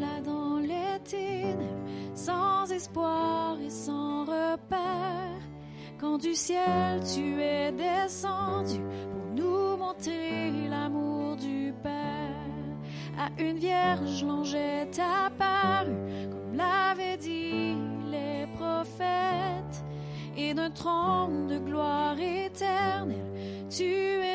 là dans les ténèbres, sans espoir et sans repère. Quand du ciel tu es descendu pour nous montrer l'amour du Père. À une vierge, l'ange est apparu, comme l'avaient dit les prophètes. Et d'un trône de gloire éternelle, tu es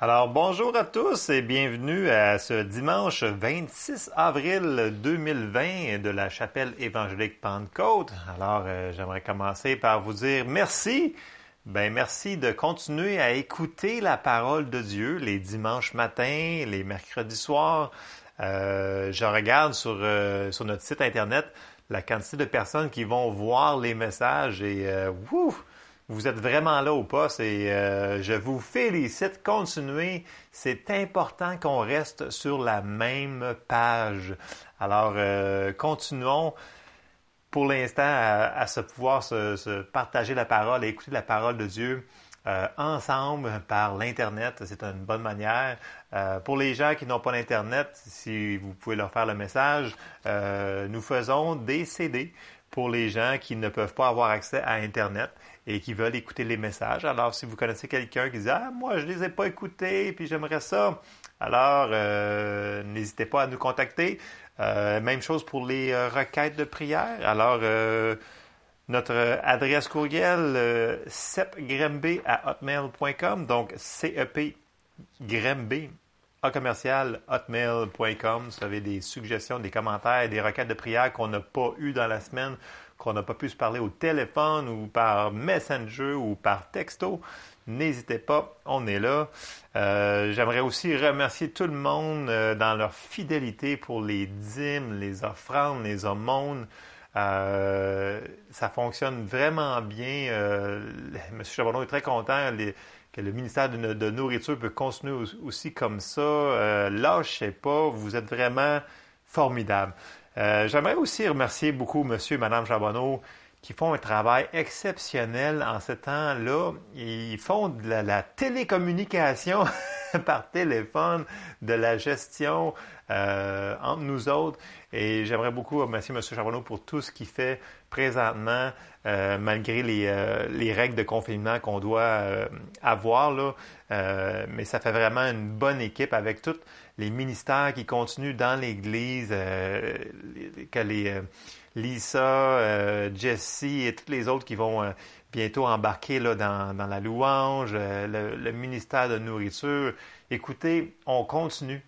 Alors bonjour à tous et bienvenue à ce dimanche 26 avril 2020 de la chapelle évangélique Pentecôte. Alors euh, j'aimerais commencer par vous dire merci. Ben merci de continuer à écouter la parole de Dieu les dimanches matins, les mercredis soirs. Euh, je regarde sur, euh, sur notre site internet la quantité de personnes qui vont voir les messages et wouh, vous êtes vraiment là au poste et euh, je vous félicite. Continuez. C'est important qu'on reste sur la même page. Alors, euh, continuons pour l'instant à, à se pouvoir se, se partager la parole et écouter la parole de Dieu. euh, ensemble par l'Internet. C'est une bonne manière. Euh, pour les gens qui n'ont pas d'Internet, si vous pouvez leur faire le message, euh, nous faisons des CD pour les gens qui ne peuvent pas avoir accès à Internet et qui veulent écouter les messages. Alors, si vous connaissez quelqu'un qui dit Ah, moi, je ne les ai pas écoutés, puis j'aimerais ça, alors n'hésitez pas à nous contacter. même chose pour les requêtes de prière. Alors, notre adresse courriel, euh, à hotmail.com, donc CEP Grembe, à commercial hotmail.com. Vous avez des suggestions, des commentaires, des requêtes de prière qu'on n'a pas eues dans la semaine, qu'on n'a pas pu se parler au téléphone ou par Messenger ou par texto. N'hésitez pas, on est là. Euh, j'aimerais aussi remercier tout le monde euh, dans leur fidélité pour les dîmes, les offrandes, les aumônes. Euh, ça fonctionne vraiment bien. Euh, M. Charbonneau est très content que le ministère de, Nourriture peut continuer aussi comme ça. Euh, lâchez pas, vous êtes vraiment formidable. Euh, j'aimerais aussi remercier beaucoup M. et Mme Charbonneau qui font un travail exceptionnel en ce temps-là. Ils font de la, télécommunication par téléphone, de la gestion entre nous autres. Et j'aimerais beaucoup remercier M. Charbonneau pour tout ce qu'il fait présentement, euh, malgré euh, les, règles de confinement qu'on doit euh, avoir. Là. mais ça fait vraiment une bonne équipe avec tous les ministères qui continuent dans l'Église, que les Lisa, Jessie et tous les autres qui vont bientôt embarquer là, dans, la louange, le ministère de nourriture. Écoutez, on continue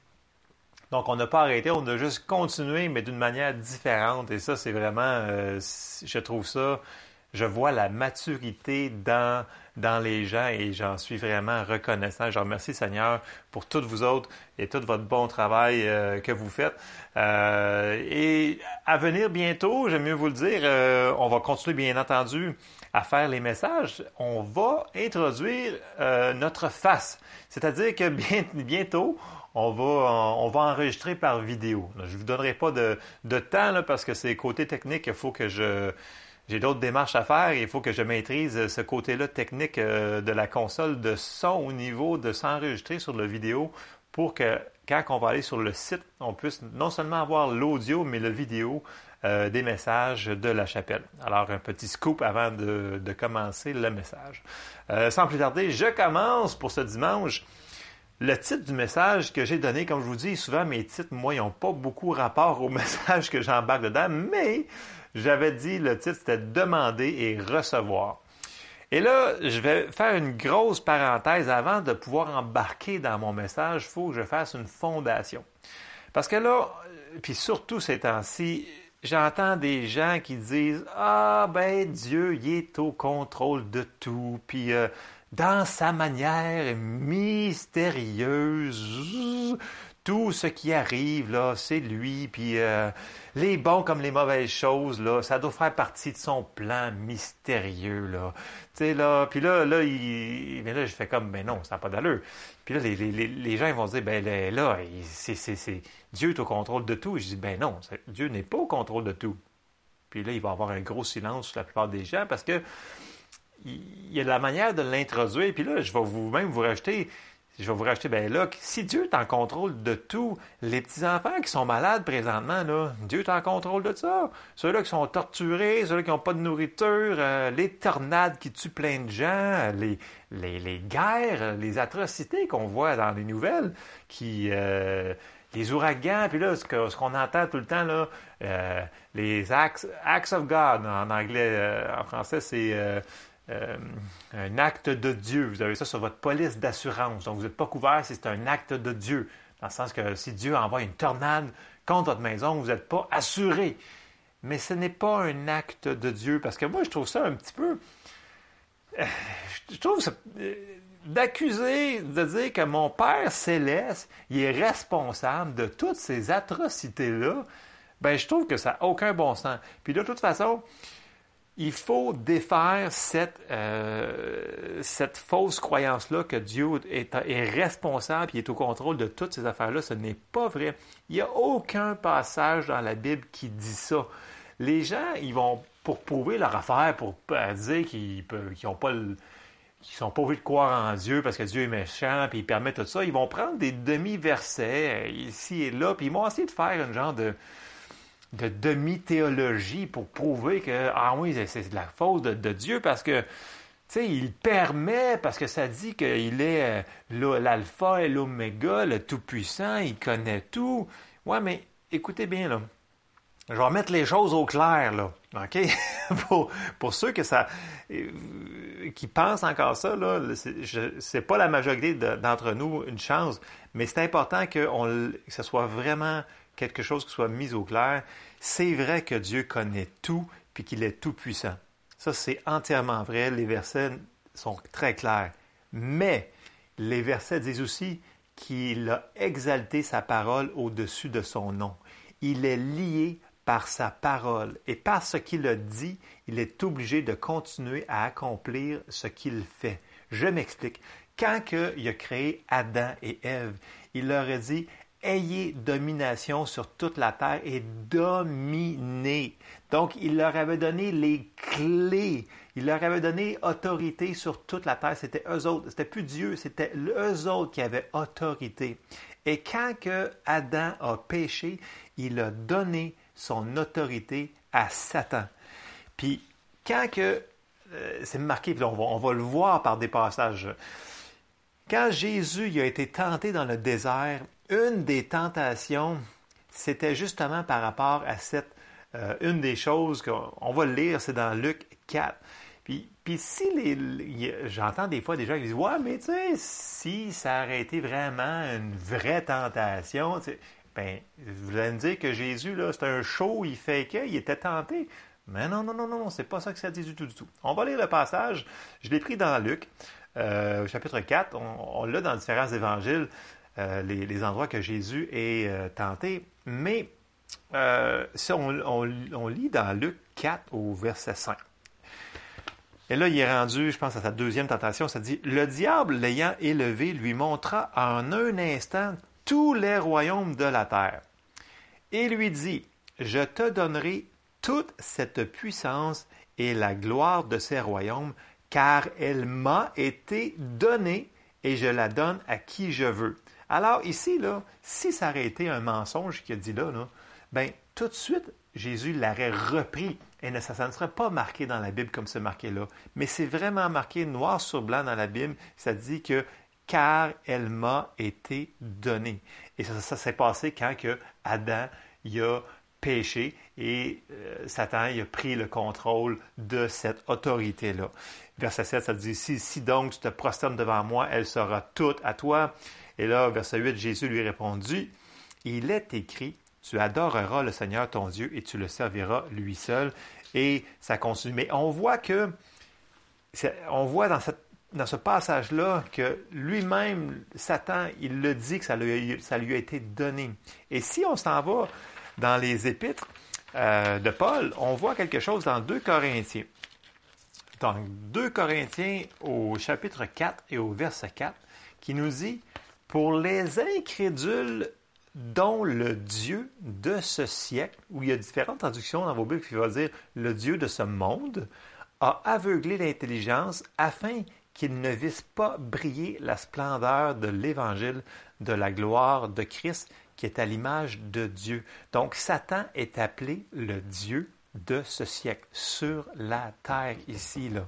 donc, on n'a pas arrêté, on a juste continué, mais d'une manière différente. Et ça, c'est vraiment, euh, je trouve ça, je vois la maturité dans, dans les gens et j'en suis vraiment reconnaissant. Je remercie Seigneur pour toutes vous autres et tout votre bon travail euh, que vous faites. Euh, et à venir bientôt, j'aime mieux vous le dire, on va continuer bien entendu à faire les messages. On va introduire notre face. C'est-à-dire que bientôt, on va, on va enregistrer par vidéo. je ne vous donnerai pas de, temps parce que c'est côté technique, il faut que je... J'ai d'autres démarches à faire il faut que je maîtrise ce côté-là technique euh, de la console de son au niveau de s'enregistrer sur la vidéo pour que quand on va aller sur le site, on puisse non seulement avoir l'audio, mais le vidéo euh, des messages de la chapelle. Alors, un petit scoop avant de, commencer le message. Euh, sans plus tarder, je commence pour ce dimanche le titre du message que j'ai donné, comme je vous dis, souvent mes titres, moi, ils n'ont pas beaucoup rapport au message que j'embarque dedans, mais j'avais dit le titre, c'était demander et recevoir. Et là, je vais faire une grosse parenthèse avant de pouvoir embarquer dans mon message. Il faut que je fasse une fondation. Parce que là, puis surtout ces temps-ci, j'entends des gens qui disent Ah, ben Dieu, il est au contrôle de tout. Puis euh, dans sa manière mystérieuse. Tout ce qui arrive, là, c'est lui. Puis euh, les bons comme les mauvaises choses, là, ça doit faire partie de son plan mystérieux, là. Tu sais, là, puis là, là, il... mais là, je fais comme, ben non, ça n'a pas d'allure. Puis là, les, les, les, gens ils vont dire, ben là, c'est, c'est, Dieu est au contrôle de tout. je dis, ben non, Dieu n'est pas au contrôle de tout. Puis là, il va avoir un gros silence sur la plupart des gens parce que il y a la manière de l'introduire. Puis là, je vais vous-même vous rajouter, je vais vous rajouter, ben là, si Dieu est en contrôle de tout, les petits-enfants qui sont malades présentement, là, Dieu est en contrôle de ça. Ceux-là qui sont torturés, ceux-là qui n'ont pas de nourriture, euh, les tornades qui tuent plein de gens, les, les, guerres, les atrocités qu'on voit dans les nouvelles, qui... Euh, les ouragans, puis là, ce, qu'on entend tout le temps, là, euh, les acts, acts of God, en anglais, en français, c'est euh, un acte de Dieu. Vous avez ça sur votre police d'assurance. Donc, vous n'êtes pas couvert si c'est un acte de Dieu. Dans le sens que si Dieu envoie une tornade contre votre maison, vous n'êtes pas assuré. Mais ce n'est pas un acte de Dieu. Parce que moi, je trouve ça un petit peu. Euh, je trouve ça. Euh, d'accuser, de dire que mon Père céleste, il est responsable de toutes ces atrocités-là, ben je trouve que ça n'a aucun bon sens. Puis de toute façon, il faut défaire cette, euh, cette fausse croyance-là que Dieu est, responsable et est au contrôle de toutes ces affaires-là. Ce n'est pas vrai. Il n'y a aucun passage dans la Bible qui dit ça. Les gens, ils vont, pour prouver leur affaire, pour dire qu'ils n'ont pas le, qui sont pas obligés de croire en Dieu parce que Dieu est méchant, puis il permet tout ça, ils vont prendre des demi-versets ici et là, puis ils vont essayer de faire un genre de, de demi-théologie pour prouver que, ah oui, c'est de la faute de, Dieu parce que, tu sais, il permet, parce que ça dit qu'il est euh, l'alpha et l'oméga, le tout-puissant, il connaît tout. Ouais, mais écoutez bien, là. Je vais remettre les choses au clair, là. OK? pour, pour, ceux que ça, euh, qui pensent encore ça, là, c'est pas la majorité d'entre nous une chance, mais c'est important que, on, que ce soit vraiment quelque chose qui soit mis au clair. C'est vrai que Dieu connaît tout puis qu'il est tout puissant. Ça, c'est entièrement vrai. Les versets sont très clairs. Mais les versets disent aussi qu'il a exalté sa parole au-dessus de son nom. Il est lié par sa parole. Et par ce qu'il a dit, il est obligé de continuer à accomplir ce qu'il fait. Je m'explique. Quand il a créé Adam et Ève, il leur a dit Ayez domination sur toute la terre et dominez. Donc, il leur avait donné les clés. Il leur avait donné autorité sur toute la terre. C'était eux autres. C'était plus Dieu, c'était eux autres qui avaient autorité. Et quand que Adam a péché, il a donné son autorité à Satan. Puis quand que, euh, c'est marqué, puis on va, on va, le voir par des passages, quand Jésus a été tenté dans le désert, une des tentations, c'était justement par rapport à cette, euh, une des choses qu'on va le lire, c'est dans Luc 4. Puis, puis si les, j'entends des fois des gens qui disent Ouais, mais tu sais, si ça aurait été vraiment une vraie tentation, ben, vous allez me dire que Jésus, là, c'est un show, il fait qu'il était tenté. Mais non, non, non, non, c'est pas ça que ça dit du tout, du tout. On va lire le passage. Je l'ai pris dans Luc, euh, chapitre 4. On, l'a dans différents évangiles, euh, les, endroits que Jésus est euh, tenté. Mais si on, on, lit dans Luc 4 au verset 5. Et là, il est rendu, je pense, à sa deuxième tentation. Ça dit Le diable, l'ayant élevé, lui montra en un instant tous les royaumes de la terre. Et lui dit, Je te donnerai toute cette puissance et la gloire de ces royaumes, car elle m'a été donnée et je la donne à qui je veux. Alors ici, là, si ça aurait été un mensonge qu'il a dit là, là ben, tout de suite, Jésus l'aurait repris. Et ça, ne serait pas marqué dans la Bible comme c'est marqué là. Mais c'est vraiment marqué noir sur blanc dans la Bible. Ça dit que car elle m'a été donnée. Et ça, s'est passé quand que Adam y a péché et euh, Satan y a pris le contrôle de cette autorité-là. Verset 7, ça dit, si, si donc tu te prosternes devant moi, elle sera toute à toi. Et là, verset 8, Jésus lui répondit, il est écrit, tu adoreras le Seigneur ton Dieu et tu le serviras lui seul. Et ça continue. Mais on voit que, on voit dans ce passage-là que lui-même, Satan, il le dit que ça lui, a été donné. Et si on s'en va dans les épîtres euh, de Paul, on voit quelque chose dans 2 Corinthiens. Dans 2 Corinthiens au chapitre 4 et au verset 4, qui nous dit, pour les incrédules dont le Dieu de ce siècle, où il y a différentes traductions dans vos Bibles qui vont dire le Dieu de ce monde, a aveuglé l'intelligence afin qu'il ne vise pas briller la splendeur de l'évangile de la gloire de Christ qui est à l'image de Dieu. Donc Satan est appelé le Dieu de ce siècle sur la terre ici là.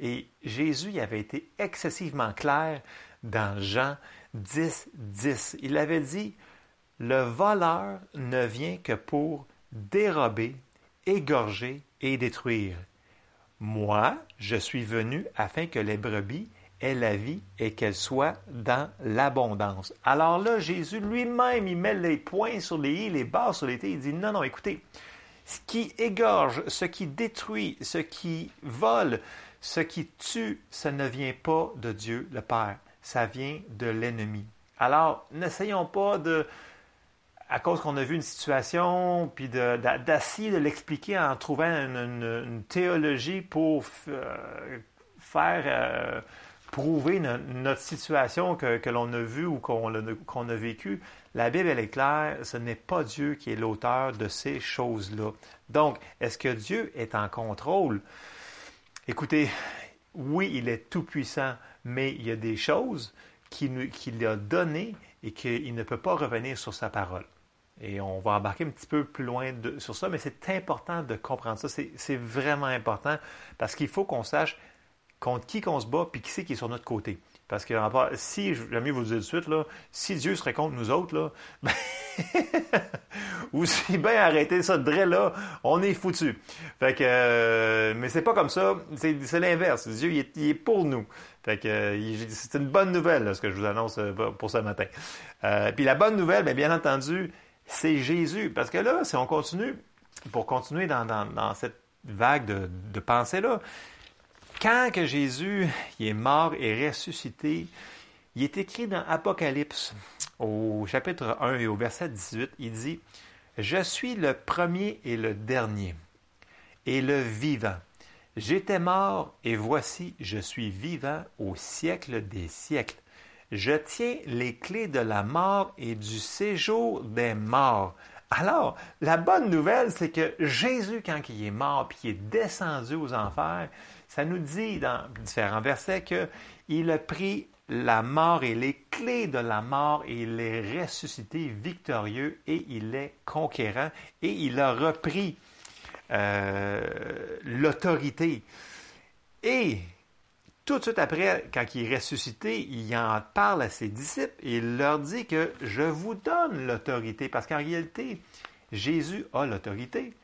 Et Jésus avait été excessivement clair dans Jean 10 10. Il avait dit le voleur ne vient que pour dérober, égorger et détruire. Moi, je suis venu afin que les brebis aient la vie et qu'elles soient dans l'abondance. Alors là, Jésus lui-même, il met les points sur les i, les barres sur les t. Il dit non, non, écoutez, ce qui égorge, ce qui détruit, ce qui vole, ce qui tue, ça ne vient pas de Dieu le Père, ça vient de l'ennemi. Alors, n'essayons pas de, à cause qu'on a vu une situation, puis d'essayer de, l'expliquer en trouvant une, théologie pour euh, faire euh, prouver notre situation que, l'on a vue ou qu'on a, vécue. La Bible, elle est claire, ce n'est pas Dieu qui est l'auteur de ces choses-là. Donc, est-ce que Dieu est en contrôle? Écoutez, oui, il est tout-puissant, mais il y a des choses qu'il a données et qu'il ne peut pas revenir sur sa parole. Et on va embarquer un petit peu plus loin sur ça, mais c'est important de comprendre ça. C'est vraiment important parce qu'il faut qu'on sache contre qui qu'on se bat puis qui c'est qui est sur notre côté. Parce que si, j'aime mieux vous le dire de suite, là, si Dieu serait contre nous autres, là, ben, ou si bien arrêter ça de là, on est foutu. Fait que, euh, mais c'est pas comme ça, c'est l'inverse. Dieu, il est, pour nous. Fait que, euh, c'est une bonne nouvelle, ce que je vous annonce euh, pour ce matin. puis la bonne nouvelle, bien, bien entendu, c'est Jésus. Parce que là, si on continue, pour continuer dans, cette vague de, de pensée-là, quand que Jésus est mort et ressuscité, il est écrit dans Apocalypse, au chapitre 1 et au verset 18, il dit, Je suis le premier et le dernier, et le vivant. J'étais mort, et voici, je suis vivant au siècle des siècles. Je tiens les clés de la mort et du séjour des morts. Alors, la bonne nouvelle, c'est que Jésus, quand il est mort, puis il est descendu aux enfers, ça nous dit dans différents versets qu'il a pris la mort et les clés de la mort et il est ressuscité victorieux et il est conquérant et il a repris euh, l'autorité. Et tout de suite après, quand il est ressuscité, il en parle à ses disciples et il leur dit que je vous donne l'autorité parce qu'en réalité, Jésus a l'autorité.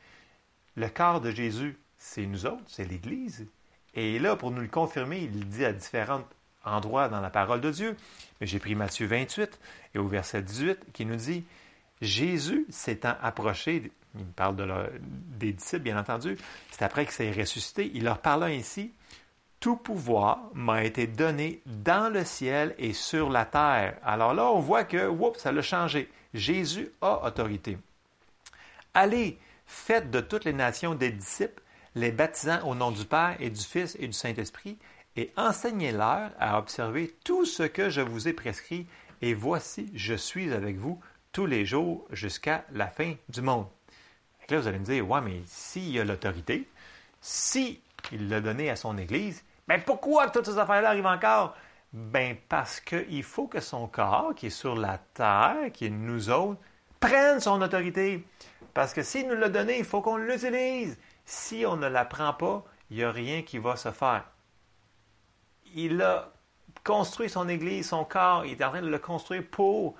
Le corps de Jésus, c'est nous autres, c'est l'Église. Et là, pour nous le confirmer, il dit à différents endroits dans la parole de Dieu. Mais j'ai pris Matthieu 28 et au verset 18 qui nous dit Jésus s'étant approché, il parle de des disciples, bien entendu, c'est après qu'il s'est ressuscité, il leur parla ainsi Tout pouvoir m'a été donné dans le ciel et sur la terre. Alors là, on voit que, oups, ça l'a changé. Jésus a autorité. Allez, faites de toutes les nations des disciples les baptisant au nom du Père et du Fils et du Saint-Esprit, et enseignez-leur à observer tout ce que je vous ai prescrit, et voici, je suis avec vous tous les jours jusqu'à la fin du monde. là, vous allez me dire, ouais, mais s'il a l'autorité, si il l'a donné à son Église, ben pourquoi toutes ces affaires-là arrivent encore? Ben parce qu'il faut que son corps, qui est sur la terre, qui est nous autres, prenne son autorité. Parce que s'il nous l'a donné, il faut qu'on l'utilise. Si on ne la prend pas, il n'y a rien qui va se faire. Il a construit son Église, son corps, il est en train de le construire pour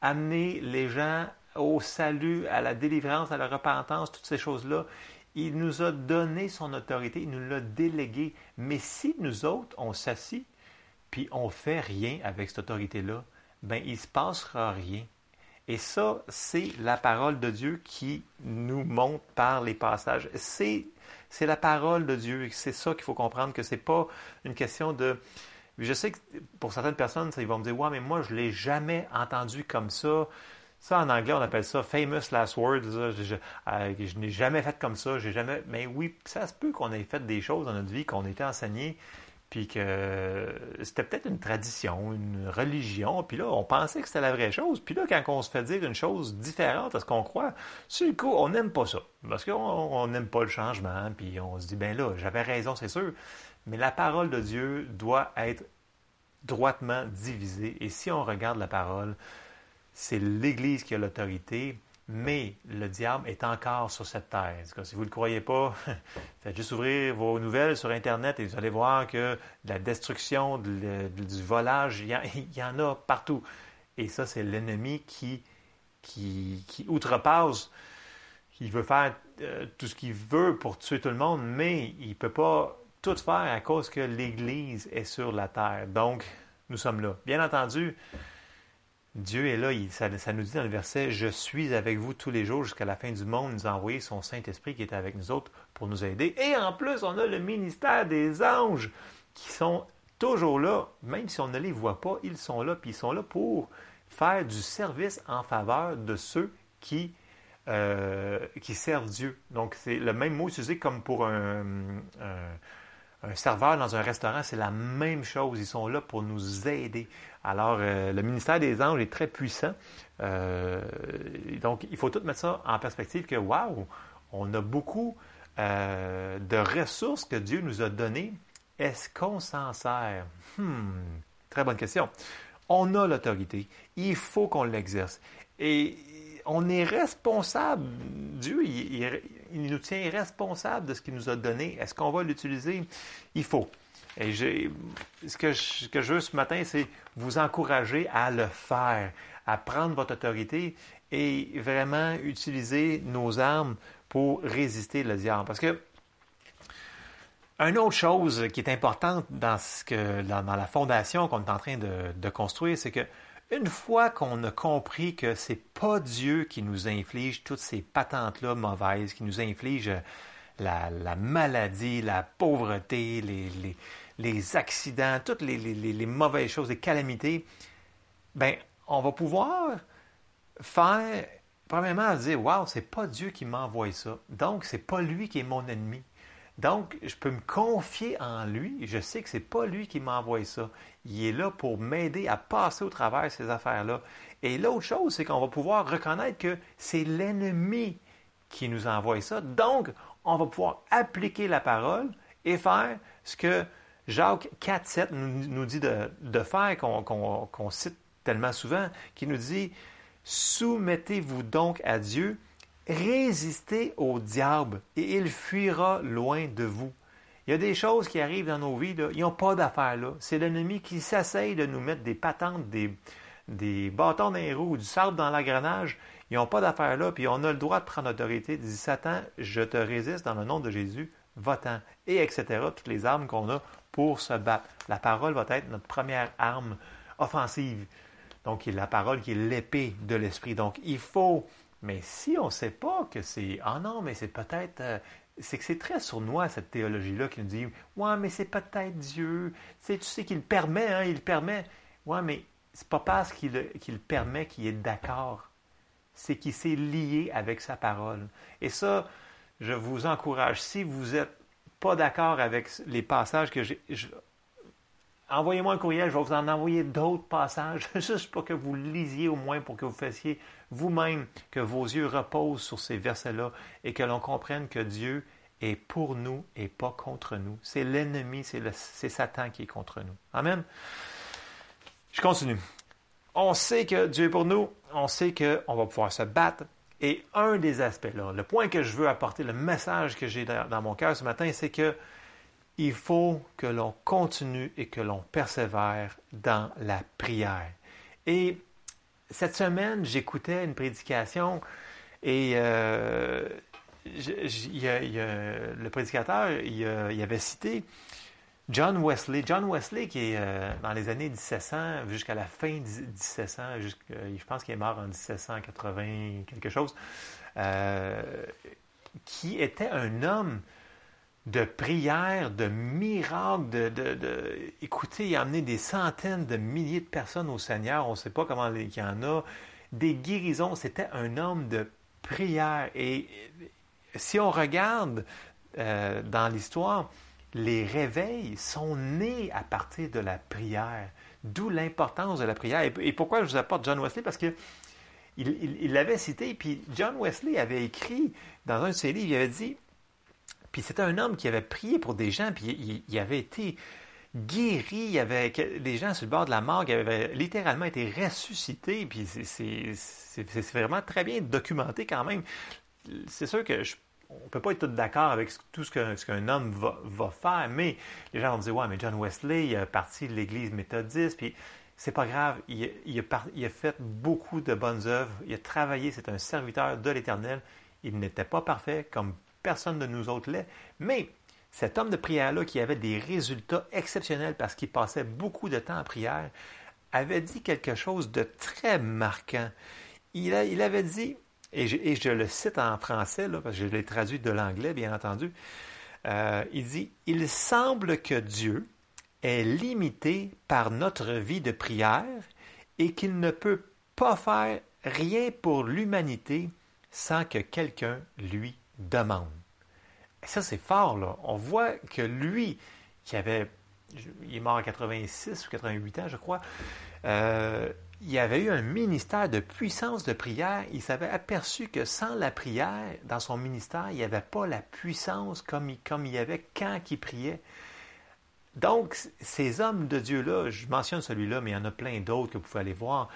amener les gens au salut, à la délivrance, à la repentance, toutes ces choses-là. Il nous a donné son autorité, il nous l'a délégué. Mais si nous autres, on s'assit, puis on fait rien avec cette autorité-là, ben il ne se passera rien. Et ça, c'est la parole de Dieu qui nous montre par les passages. C'est, c'est la parole de Dieu. C'est ça qu'il faut comprendre, que c'est pas une question de... Je sais que pour certaines personnes, ils vont me dire, ouais, mais moi, je l'ai jamais entendu comme ça. Ça, en anglais, on appelle ça famous last words. Je, euh, je n'ai jamais fait comme ça. J'ai jamais. Mais oui, ça se peut qu'on ait fait des choses dans notre vie, qu'on ait été enseigné puis que c'était peut-être une tradition, une religion, puis là, on pensait que c'était la vraie chose, puis là, quand on se fait dire une chose différente à ce qu'on croit, sur le coup, on n'aime pas ça, parce qu'on n'aime pas le changement, puis on se dit, ben là, j'avais raison, c'est sûr, mais la parole de Dieu doit être droitement divisée, et si on regarde la parole, c'est l'Église qui a l'autorité, mais le diable est encore sur cette terre. Si vous ne le croyez pas, faites juste ouvrir vos nouvelles sur Internet et vous allez voir que la destruction, du volage, il y, en, a partout. Et ça, c'est l'ennemi qui, qui, outrepasse, qui veut faire euh, tout ce qu'il veut pour tuer tout le monde, mais il ne peut pas tout faire à cause que l'Église est sur la terre. Donc, nous sommes là. Bien entendu, Dieu est là, ça, nous dit dans le verset, Je suis avec vous tous les jours jusqu'à la fin du monde, nous a envoyé son Saint-Esprit qui est avec nous autres pour nous aider. Et en plus, on a le ministère des anges qui sont toujours là, même si on ne les voit pas, ils sont là, puis ils sont là pour faire du service en faveur de ceux qui, euh, servent Dieu. Donc, c'est le même mot utilisé comme pour un serveur dans un restaurant, c'est la même chose. Ils sont là pour nous aider. Alors, euh, le ministère des anges est très puissant. Euh, donc, il faut tout mettre ça en perspective que, waouh, on a beaucoup euh, de ressources que Dieu nous a données est-ce qu'on s'en sert? Hmm, très bonne question. On a l'autorité. Il faut qu'on l'exerce. Et on est responsable. Dieu, il, nous tient responsable de ce qu'il nous a donné. Est-ce qu'on va l'utiliser? Il faut. Et ce que, je, veux ce matin, c'est vous encourager à le faire, à prendre votre autorité et vraiment utiliser nos armes pour résister le diable. Parce que une autre chose qui est importante dans, ce que, dans, la fondation qu'on est en train de, construire, c'est que une fois qu'on a compris que c'est pas Dieu qui nous inflige toutes ces patentes-là mauvaises, qui nous inflige la, maladie, la pauvreté, les, accidents, toutes les, mauvaises choses, les calamités, ben, on va pouvoir faire, premièrement, dire, waouh, c'est pas Dieu qui m'envoie ça. Donc, c'est pas lui qui est mon ennemi. Donc, je peux me confier en lui. Je sais que c'est pas lui qui m'envoie ça. Il est là pour m'aider à passer au travers de ces affaires-là. Et l'autre chose, c'est qu'on va pouvoir reconnaître que c'est l'ennemi qui nous envoie ça. Donc, on va pouvoir appliquer la parole et faire ce que Jacques 4.7 nous, nous dit de, faire, qu'on cite tellement souvent, qui nous dit Soumettez-vous donc à Dieu, résistez au diable et il fuira loin de vous. Il y a des choses qui arrivent dans nos vies, ils n'ont pas d'affaires là. C'est l'ennemi qui s'essaye de nous mettre des patentes, des, bâtons dans les roues, du sable dans l'engrenage. Ils n'ont pas d'affaires là, puis on a le droit de prendre l'autorité, de dire Satan, je te résiste dans le nom de Jésus, va-t'en, et etc. Toutes les armes qu'on a pour se battre. La parole va être notre première arme offensive. Donc, la parole qui est l'épée de l'esprit. Donc, il faut. Mais si on ne sait pas que c'est. Ah non, mais c'est peut-être. Euh, c'est que c'est très sournois, cette théologie-là, qui nous dit Ouais, mais c'est peut-être Dieu. Tu sais, tu sais qu'il permet, hein, il permet. Ouais, mais c'est pas parce qu'il permet qu'il est d'accord. C'est qu'il s'est lié avec sa parole. Et ça, je vous encourage. Si vous n'êtes pas d'accord avec les passages que j'ai envoyez-moi un courriel, je vais vous en envoyer d'autres passages, juste pour que vous lisiez au moins, pour que vous fassiez vous-même, que vos yeux reposent sur ces versets-là et que l'on comprenne que Dieu est pour nous et pas contre nous. C'est l'ennemi, c'est Satan qui est contre nous. Amen. Je continue. On sait que Dieu est pour nous, on sait qu'on va pouvoir se battre. Et un des aspects là, le point que je veux apporter, le message que j'ai dans mon cœur ce matin, c'est que il faut que l'on continue et que l'on persévère dans la prière. Et cette semaine, j'écoutais une prédication et euh, le prédicateur, il, avait cité John Wesley. John Wesley, qui est euh, dans les années 1700, jusqu'à la fin de 1700, je pense qu'il est mort en 1780, quelque chose, euh, qui était un homme de prières, de miracles, de, de, écoutez, il amené des centaines de milliers de personnes au Seigneur, on ne sait pas comment il y en a, des guérisons, c'était un homme de prière. Et si on regarde euh, dans l'histoire, les réveils sont nés à partir de la prière, d'où l'importance de la prière. Et, pourquoi je vous apporte John Wesley? Parce que il l'avait cité, puis John Wesley avait écrit dans un de ses livres, il avait dit puis c'était un homme qui avait prié pour des gens, puis il, avait été guéri, il y avait des gens sur le bord de la mort qui avaient littéralement été ressuscités, puis c'est vraiment très bien documenté quand même. C'est sûr que on ne peut pas être tous d'accord avec tout ce qu'un homme va, faire, mais les gens vont dire Ouais, mais John Wesley, il a parti de l'Église méthodiste, puis c'est pas grave, il, a, fait beaucoup de bonnes œuvres, il a travaillé, c'est un serviteur de l'Éternel. Il n'était pas parfait, comme personne de nous autres l'est, mais cet homme de prière-là qui avait des résultats exceptionnels parce qu'il passait beaucoup de temps en prière, avait dit quelque chose de très marquant. Il avait dit, et je, le cite en français, parce que je l'ai traduit de l'anglais, bien entendu, euh, il dit, Il semble que Dieu est limité par notre vie de prière et qu'il ne peut pas faire rien pour l'humanité sans que quelqu'un lui demande. Et ça, c'est fort, là. On voit que lui, qui avait, il est mort à 86 ou 88 ans, je crois, euh, il avait eu un ministère de puissance de prière. Il s'avait aperçu que sans la prière, dans son ministère, il n'y avait pas la puissance comme il, y avait quand il priait. Donc, ces hommes de Dieu-là, je mentionne celui-là, mais il y en a plein d'autres que vous pouvez aller voir,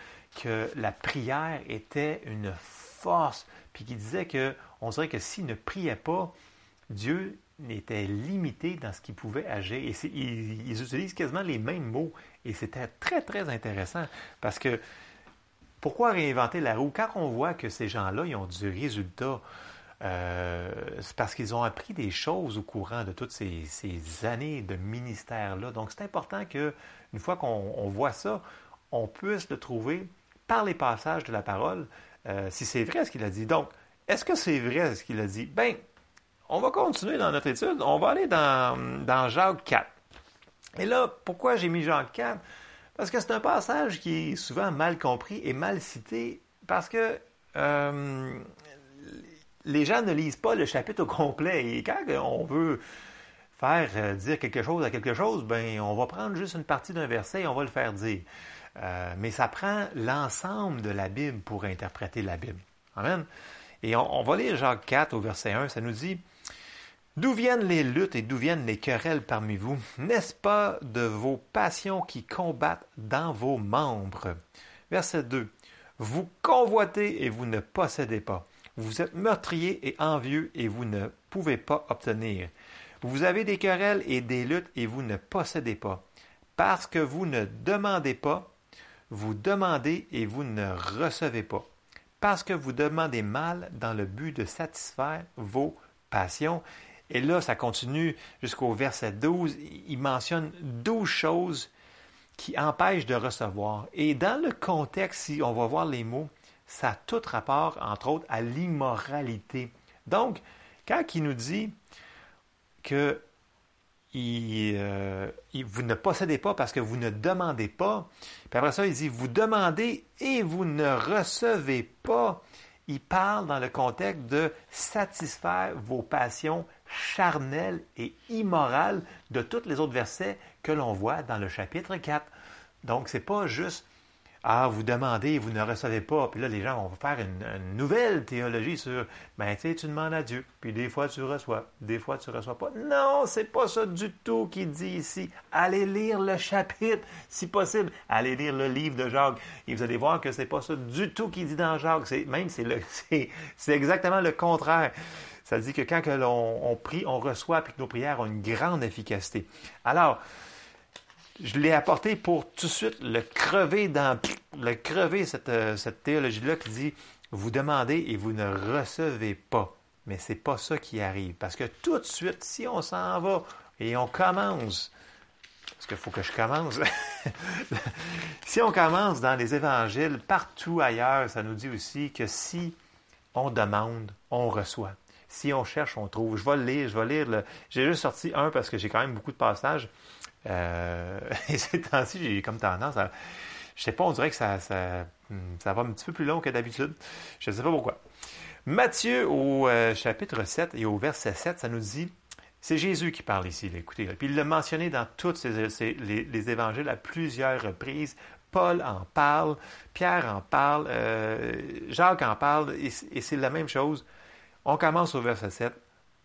que la prière était une force, puis qui disait que on dirait que s'ils ne priaient pas, Dieu était limité dans ce qu'il pouvait agir. Et ils, utilisent quasiment les mêmes mots. Et c'était très, très intéressant parce que pourquoi réinventer la roue? Quand on voit que ces gens-là, ils ont du résultat, euh, c'est parce qu'ils ont appris des choses au courant de toutes ces, années de ministère-là. Donc, c'est important qu'une fois qu'on voit ça, on puisse le trouver par les passages de la parole, euh, si c'est vrai ce qu'il a dit. Donc, est-ce que c'est vrai ce qu'il a dit? Bien, on va continuer dans notre étude. On va aller dans, dans Jacques 4. Et là, pourquoi j'ai mis Jacques 4? Parce que c'est un passage qui est souvent mal compris et mal cité parce que euh, les gens ne lisent pas le chapitre au complet. Et quand on veut faire euh, dire quelque chose à quelque chose, ben on va prendre juste une partie d'un verset et on va le faire dire. Euh, mais ça prend l'ensemble de la Bible pour interpréter la Bible. Amen. Et on, va lire Jacques 4 au verset 1, ça nous dit D'où viennent les luttes et d'où viennent les querelles parmi vous? N'est-ce pas de vos passions qui combattent dans vos membres? Verset 2 Vous convoitez et vous ne possédez pas. Vous êtes meurtrier et envieux et vous ne pouvez pas obtenir. Vous avez des querelles et des luttes et vous ne possédez pas. Parce que vous ne demandez pas, vous demandez et vous ne recevez pas. Parce que vous demandez mal dans le but de satisfaire vos passions. Et là, ça continue jusqu'au verset 12. Il mentionne douze choses qui empêchent de recevoir. Et dans le contexte, si on va voir les mots, ça a tout rapport, entre autres, à l'immoralité. Donc, quand il nous dit que euh, vous ne possédez pas parce que vous ne demandez pas, puis après ça, il dit, vous demandez et vous ne recevez pas. Il parle dans le contexte de satisfaire vos passions charnelles et immorales de tous les autres versets que l'on voit dans le chapitre 4. Donc, ce n'est pas juste ah, vous demandez, vous ne recevez pas. Puis là, les gens vont faire une, nouvelle théologie sur, ben, tu sais, tu demandes à Dieu, puis des fois tu reçois, des fois tu reçois pas. Non, c'est pas ça du tout qu'il dit ici. Allez lire le chapitre, si possible. Allez lire le livre de Jacques. Et vous allez voir que c'est pas ça du tout qu'il dit dans Jacques. C'est, même, c'est, le, c'est, exactement le contraire. Ça dit que quand l'on on prie, on reçoit, puis que nos prières ont une grande efficacité. Alors, je l'ai apporté pour tout de suite le crever dans le crever cette, euh, cette théologie-là qui dit vous demandez et vous ne recevez pas. Mais c'est pas ça qui arrive. Parce que tout de suite, si on s'en va et on commence, parce qu'il faut que je commence, si on commence dans les évangiles, partout ailleurs, ça nous dit aussi que si on demande, on reçoit. Si on cherche, on trouve. Je vais le lire, je vais lire. J'ai juste sorti un parce que j'ai quand même beaucoup de passages. Euh, et ces temps-ci, j'ai comme tendance à. Je sais pas, on dirait que ça, ça, hmm, va un petit peu plus long que d'habitude. Je ne sais pas pourquoi. Matthieu, au euh, chapitre 7 et au verset 7, ça nous dit c'est Jésus qui parle ici, écoutez. Puis il l'a mentionné dans tous les, évangiles à plusieurs reprises. Paul en parle, Pierre en parle, euh, Jacques en parle, et c'est la même chose. On commence au verset 7.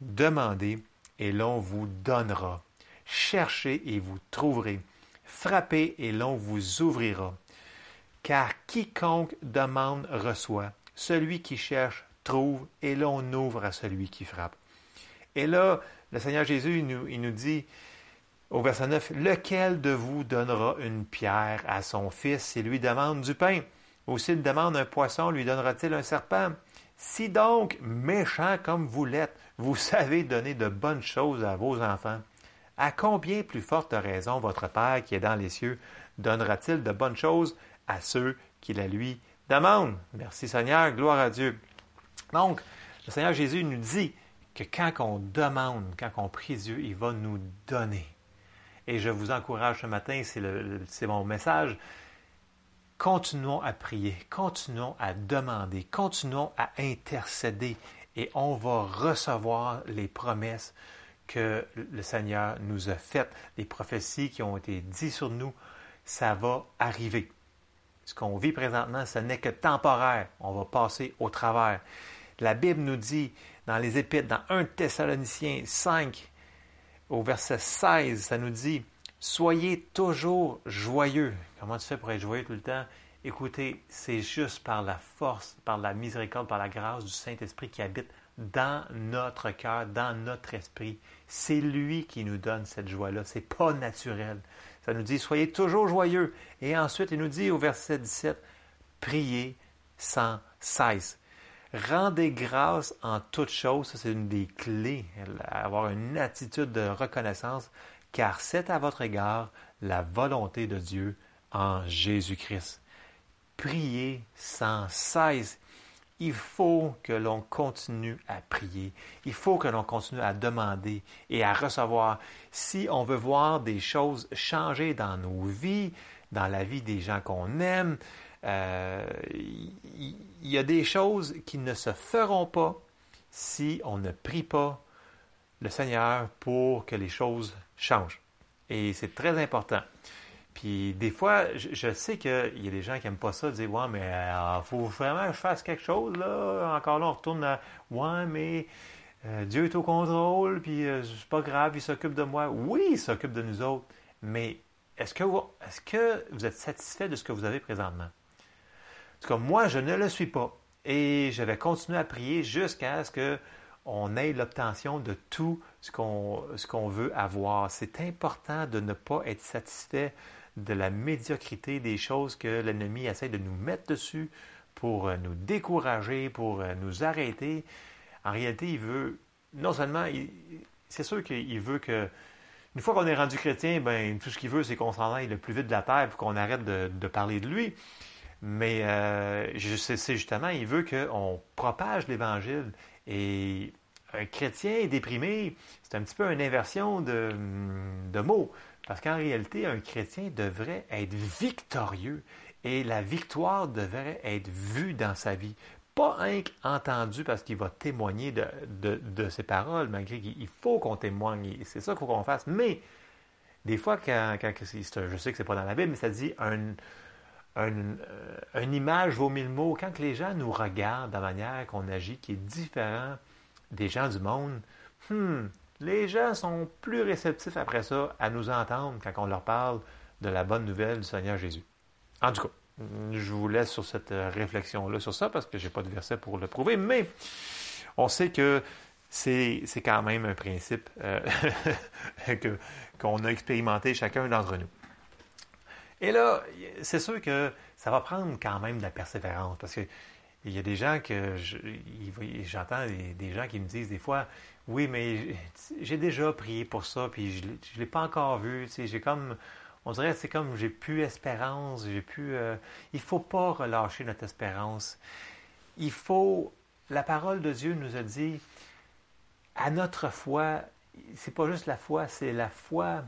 Demandez et l'on vous donnera. Cherchez et vous trouverez. Frappez et l'on vous ouvrira. Car quiconque demande reçoit. Celui qui cherche trouve et l'on ouvre à celui qui frappe. Et là, le Seigneur Jésus, il nous, il nous dit au verset 9, Lequel de vous donnera une pierre à son fils s'il lui demande du pain? Ou s'il demande un poisson, lui donnera-t-il un serpent? Si donc, méchant comme vous l'êtes, vous savez donner de bonnes choses à vos enfants, à combien plus forte raison votre Père qui est dans les cieux donnera-t-il de bonnes choses à ceux qui la lui demandent? Merci Seigneur, gloire à Dieu. Donc, le Seigneur Jésus nous dit que quand on demande, quand on prie Dieu, il va nous donner. Et je vous encourage ce matin, c'est mon message, continuons à prier, continuons à demander, continuons à intercéder et on va recevoir les promesses que le Seigneur nous a faites, les prophéties qui ont été dites sur nous, ça va arriver. Ce qu'on vit présentement, ce n'est que temporaire. On va passer au travers. La Bible nous dit dans les Épîtres, dans 1 Thessaloniciens 5, au verset 16, ça nous dit Soyez toujours joyeux. Comment tu fais pour être joyeux tout le temps? Écoutez, c'est juste par la force, par la miséricorde, par la grâce du Saint-Esprit qui habite dans notre cœur, dans notre esprit. C'est lui qui nous donne cette joie-là. C'est pas naturel. Ça nous dit soyez toujours joyeux. Et ensuite, il nous dit au verset 17 priez sans cesse. Rendez grâce en toutes choses. Ça, c'est une des clés. Avoir une attitude de reconnaissance, car c'est à votre égard la volonté de Dieu en Jésus-Christ. Priez sans cesse. Il faut que l'on continue à prier. Il faut que l'on continue à demander et à recevoir. Si on veut voir des choses changer dans nos vies, dans la vie des gens qu'on aime, euh, il y, a des choses qui ne se feront pas si on ne prie pas le Seigneur pour que les choses changent. Et c'est très important. Puis des fois, je, sais qu'il y a des gens qui n'aiment pas ça, dire Ouais, mais euh, faut vraiment que je fasse quelque chose, là. Encore là, on retourne à Ouais, mais euh, Dieu est au contrôle, puis c'est pas grave, il s'occupe de moi. Oui, il s'occupe de nous autres, mais est-ce que, est-ce que vous êtes satisfait de ce que vous avez présentement? En tout cas, moi, je ne le suis pas. Et je vais continuer à prier jusqu'à ce qu'on ait l'obtention de tout ce qu'on veut avoir. C'est important de ne pas être satisfait de la médiocrité des choses que l'ennemi essaie de nous mettre dessus pour euh, nous décourager, pour euh, nous arrêter. En réalité, il veut, non seulement, c'est sûr qu'il veut que, une fois qu'on est rendu chrétien, ben, tout ce qu'il veut, c'est qu'on s'en aille le plus vite de la terre pour qu'on arrête de, parler de lui. Mais euh, c'est justement, il veut qu'on propage l'Évangile. Et un chrétien déprimé, c'est un petit peu une inversion de, de mots. Parce qu'en réalité, un chrétien devrait être victorieux et la victoire devrait être vue dans sa vie. Pas un entendu parce qu'il va témoigner de, de, ses paroles, malgré qu'il faut qu'on témoigne. C'est ça qu'il faut qu'on fasse. Mais des fois, quand, quand je sais que c'est pas dans la Bible, mais ça dit un, euh, une image vaut mille mots. Quand les gens nous regardent de la manière qu'on agit, qui est différent des gens du monde, hmm, les gens sont plus réceptifs après ça à nous entendre quand on leur parle de la bonne nouvelle du Seigneur Jésus. En tout cas, je vous laisse sur cette réflexion-là sur ça parce que je n'ai pas de verset pour le prouver, mais on sait que c'est, quand même un principe euh, qu'on a expérimenté chacun d'entre nous. Et là, c'est sûr que ça va prendre quand même de la persévérance parce que il y a des gens que j'entends des, gens qui me disent des fois oui mais j'ai déjà prié pour ça puis je ne l'ai pas encore vu j'ai comme on dirait c'est comme j'ai plus espérance j'ai plus euh, il faut pas relâcher notre espérance. Il faut la parole de Dieu nous a dit à notre foi c'est pas juste la foi c'est la foi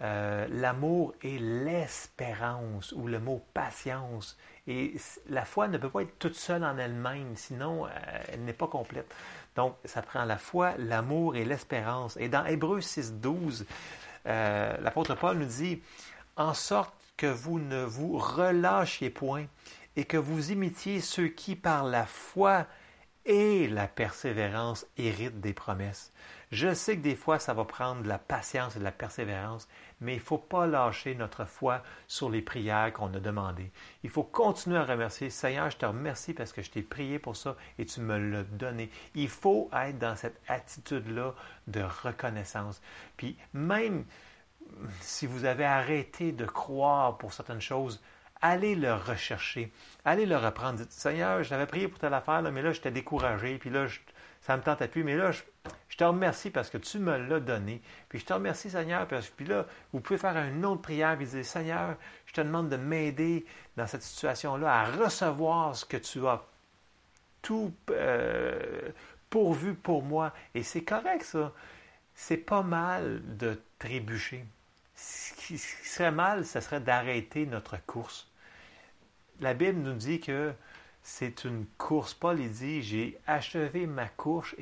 euh, l'amour et l'espérance, ou le mot patience. Et la foi ne peut pas être toute seule en elle-même, sinon euh, elle n'est pas complète. Donc, ça prend la foi, l'amour et l'espérance. Et dans Hébreu 6, 12, euh, l'apôtre Paul nous dit, en sorte que vous ne vous relâchiez point et que vous imitiez ceux qui, par la foi et la persévérance, héritent des promesses. Je sais que des fois, ça va prendre de la patience et de la persévérance, mais il ne faut pas lâcher notre foi sur les prières qu'on a demandées. Il faut continuer à remercier. Seigneur, je te remercie parce que je t'ai prié pour ça et tu me l'as donné. Il faut être dans cette attitude-là de reconnaissance. Puis même si vous avez arrêté de croire pour certaines choses, allez le rechercher, allez le reprendre. Dites, Seigneur, j'avais prié pour telle affaire, mais là, j'étais découragé, puis là, ça me tentait plus, mais là, je, te remercie parce que tu me l'as donné. Puis je te remercie, Seigneur. Puis là, vous pouvez faire une autre prière et dire Seigneur, je te demande de m'aider dans cette situation-là à recevoir ce que tu as tout euh, pourvu pour moi. Et c'est correct, ça. C'est pas mal de trébucher. Ce qui serait mal, ce serait d'arrêter notre course. La Bible nous dit que c'est une course. Paul dit, j'ai achevé ma course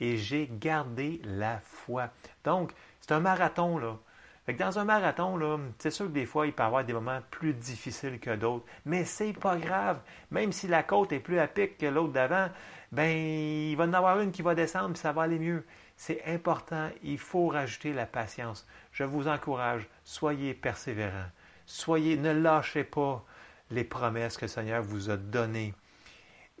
et j'ai gardé la foi. Donc, c'est un marathon là. dans un marathon, c'est sûr que des fois, il peut y avoir des moments plus difficiles que d'autres, mais c'est pas grave. Même si la côte est plus à pic que l'autre d'avant, ben il va en avoir une qui va descendre, puis ça va aller mieux. C'est important, il faut rajouter la patience. Je vous encourage, soyez persévérants. Soyez, ne lâchez pas les promesses que le Seigneur vous a données.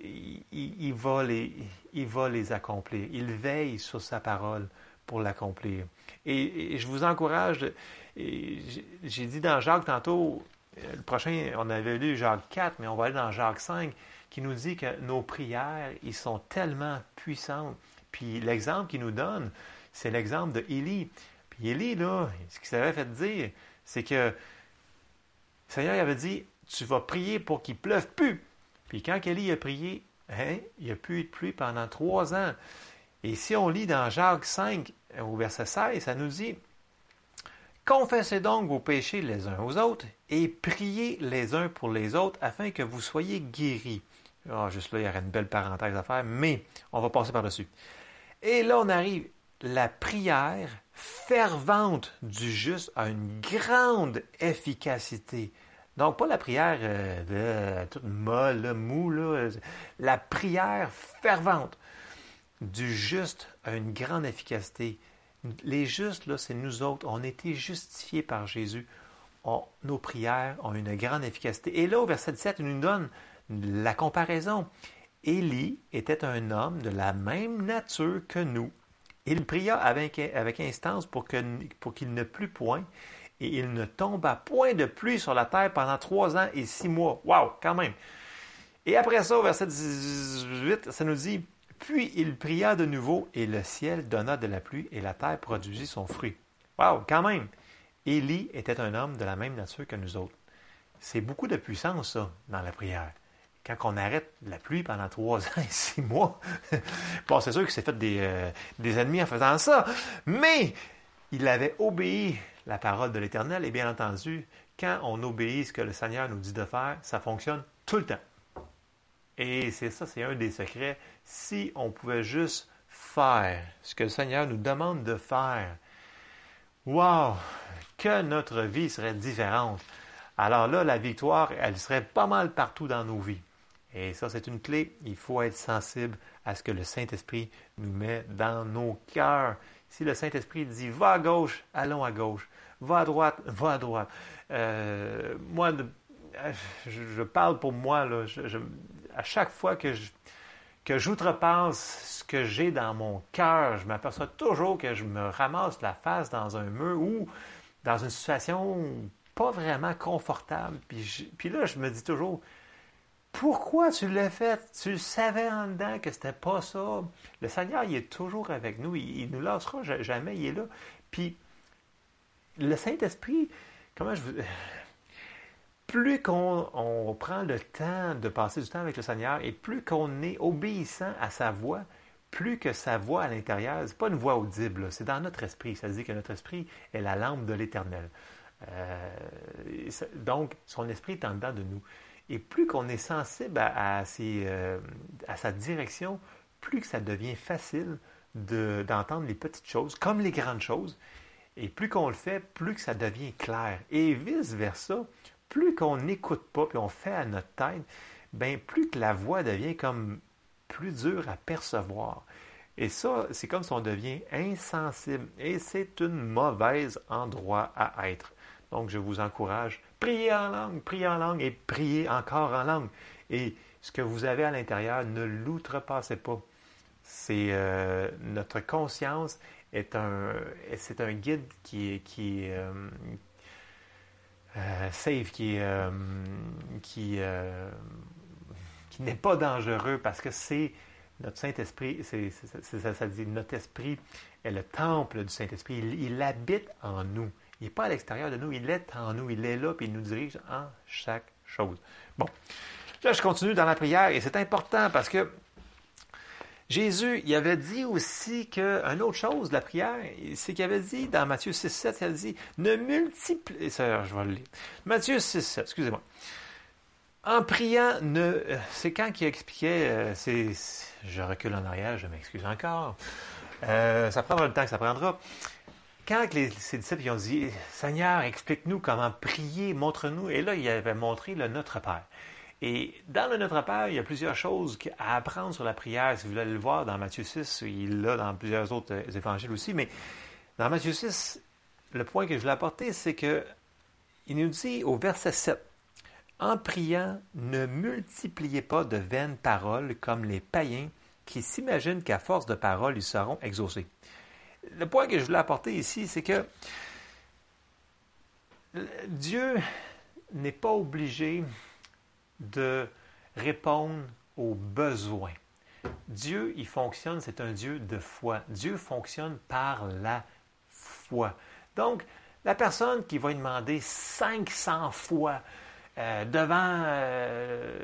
Il, va les, il va les accomplir. Il veille sur sa parole pour l'accomplir. Et, je vous encourage, j'ai dit dans Jacques tantôt, le prochain, on avait lu Jacques 4, mais on va aller dans Jacques 5, qui nous dit que nos prières, ils sont tellement puissantes. Puis l'exemple qu'il nous donne, c'est l'exemple de Élie. Puis Élie, là, ce qu'il s'avait fait dire, c'est que le Seigneur avait dit, tu vas prier pour qu'il pleuve plus. Puis quand Élie a prié, hein, il n'y a plus eu de pluie pendant trois ans. Et si on lit dans Jacques 5, au verset 16, ça nous dit Confessez donc vos péchés les uns aux autres et priez les uns pour les autres afin que vous soyez guéris. Ah, juste là, il y aurait une belle parenthèse à faire, mais on va passer par-dessus. Et là, on arrive. La prière fervente du juste a une grande efficacité. Donc, pas la prière euh, toute molle, mou, la prière fervente du juste a une grande efficacité. Les justes, là, c'est nous autres. On a été justifiés par Jésus. nos prières ont une grande efficacité. Et là, au verset 17, il nous donne la comparaison. Élie était un homme de la même nature que nous. Il pria avec, instance pour qu'il ne plût point, et il ne tomba point de pluie sur la terre pendant trois ans et six mois. Wow, quand même. Et après ça, au verset 18, ça nous dit puis il pria de nouveau, et le ciel donna de la pluie, et la terre produisit son fruit. Wow, quand même! Élie était un homme de la même nature que nous autres. C'est beaucoup de puissance, ça, dans la prière. Quand on arrête la pluie pendant trois ans et six mois, bon, c'est sûr qu'il s'est fait des, euh, des ennemis en faisant ça, mais il avait obéi la parole de l'Éternel, et bien entendu, quand on obéit ce que le Seigneur nous dit de faire, ça fonctionne tout le temps. Et c'est ça, c'est un des secrets. Si on pouvait juste faire ce que le Seigneur nous demande de faire, wow, que notre vie serait différente. Alors là, la victoire, elle serait pas mal partout dans nos vies. Et ça, c'est une clé. Il faut être sensible à ce que le Saint-Esprit nous met dans nos cœurs. Si le Saint-Esprit dit va à gauche, allons à gauche. Va à droite, va à droite. Euh, moi, je, parle pour moi, à chaque fois que je, que j'outrepasse ce que j'ai dans mon cœur, je m'aperçois toujours que je me ramasse la face dans un mur ou dans une situation pas vraiment confortable. Puis, là, je me dis toujours, pourquoi tu l'as fait? Tu savais en dedans que c'était pas ça. Le Seigneur, il est toujours avec nous. Il, ne nous laissera jamais. Il est là. Puis, le Saint-Esprit, comment je plus qu'on prend le temps de passer du temps avec le Seigneur et plus qu'on est obéissant à sa voix, plus que sa voix à l'intérieur, ce n'est pas une voix audible, c'est dans notre esprit. Ça veut dire que notre esprit est la lampe de l'Éternel. Euh, donc, son esprit est en dedans de nous. Et plus qu'on est sensible à, euh, sa direction, plus que ça devient facile d'entendre les petites choses comme les grandes choses. Et plus qu'on le fait, plus que ça devient clair. Et vice-versa, plus qu'on n'écoute pas, puis on fait à notre tête, ben plus que la voix devient comme plus dure à percevoir. Et ça, c'est comme si on devient insensible. Et c'est un mauvais endroit à être. Donc, je vous encourage, priez en langue, priez en langue et priez encore en langue. Et ce que vous avez à l'intérieur, ne l'outrepassez pas. C'est euh, notre conscience est un, c'est un guide qui, qui, euh, euh, safe, qui, euh, qui, qui n'est pas dangereux parce que c'est notre Saint-Esprit, c'est, ça, ça, dit notre esprit est le temple du Saint-Esprit. Il, habite en nous. Il n'est pas à l'extérieur de nous, il est en nous, il est là, puis il nous dirige en chaque chose. Bon, là, je continue dans la prière et c'est important parce que Jésus, il avait dit aussi qu'une autre chose de la prière, c'est qu'il avait dit dans Matthieu 6, 7, il a dit Ne multipliez. Ça, je vais le lire. Matthieu 6, 7, excusez-moi. En priant, ne. C'est quand qu'il expliquait. Euh, c'est, je recule en arrière, je m'excuse encore. Euh, ça prendra le temps que ça prendra. quand les, ses disciples ont dit Seigneur, explique-nous comment prier, montre-nous. Et là, il avait montré le Notre Père. Et dans le Notre Père, il y a plusieurs choses à apprendre sur la prière. Si vous voulez le voir dans Matthieu 6, il l'a dans plusieurs autres euh, évangiles aussi. Mais dans Matthieu 6, le point que je voulais apporter, c'est que il nous dit au verset 7 En priant, ne multipliez pas de vaines paroles comme les païens qui s'imaginent qu'à force de paroles, ils seront exaucés le point que je voulais apporter ici, c'est que Dieu n'est pas obligé de répondre aux besoins. Dieu, il fonctionne, c'est un Dieu de foi. Dieu fonctionne par la foi. Donc, la personne qui va lui demander 500 fois euh, devant euh,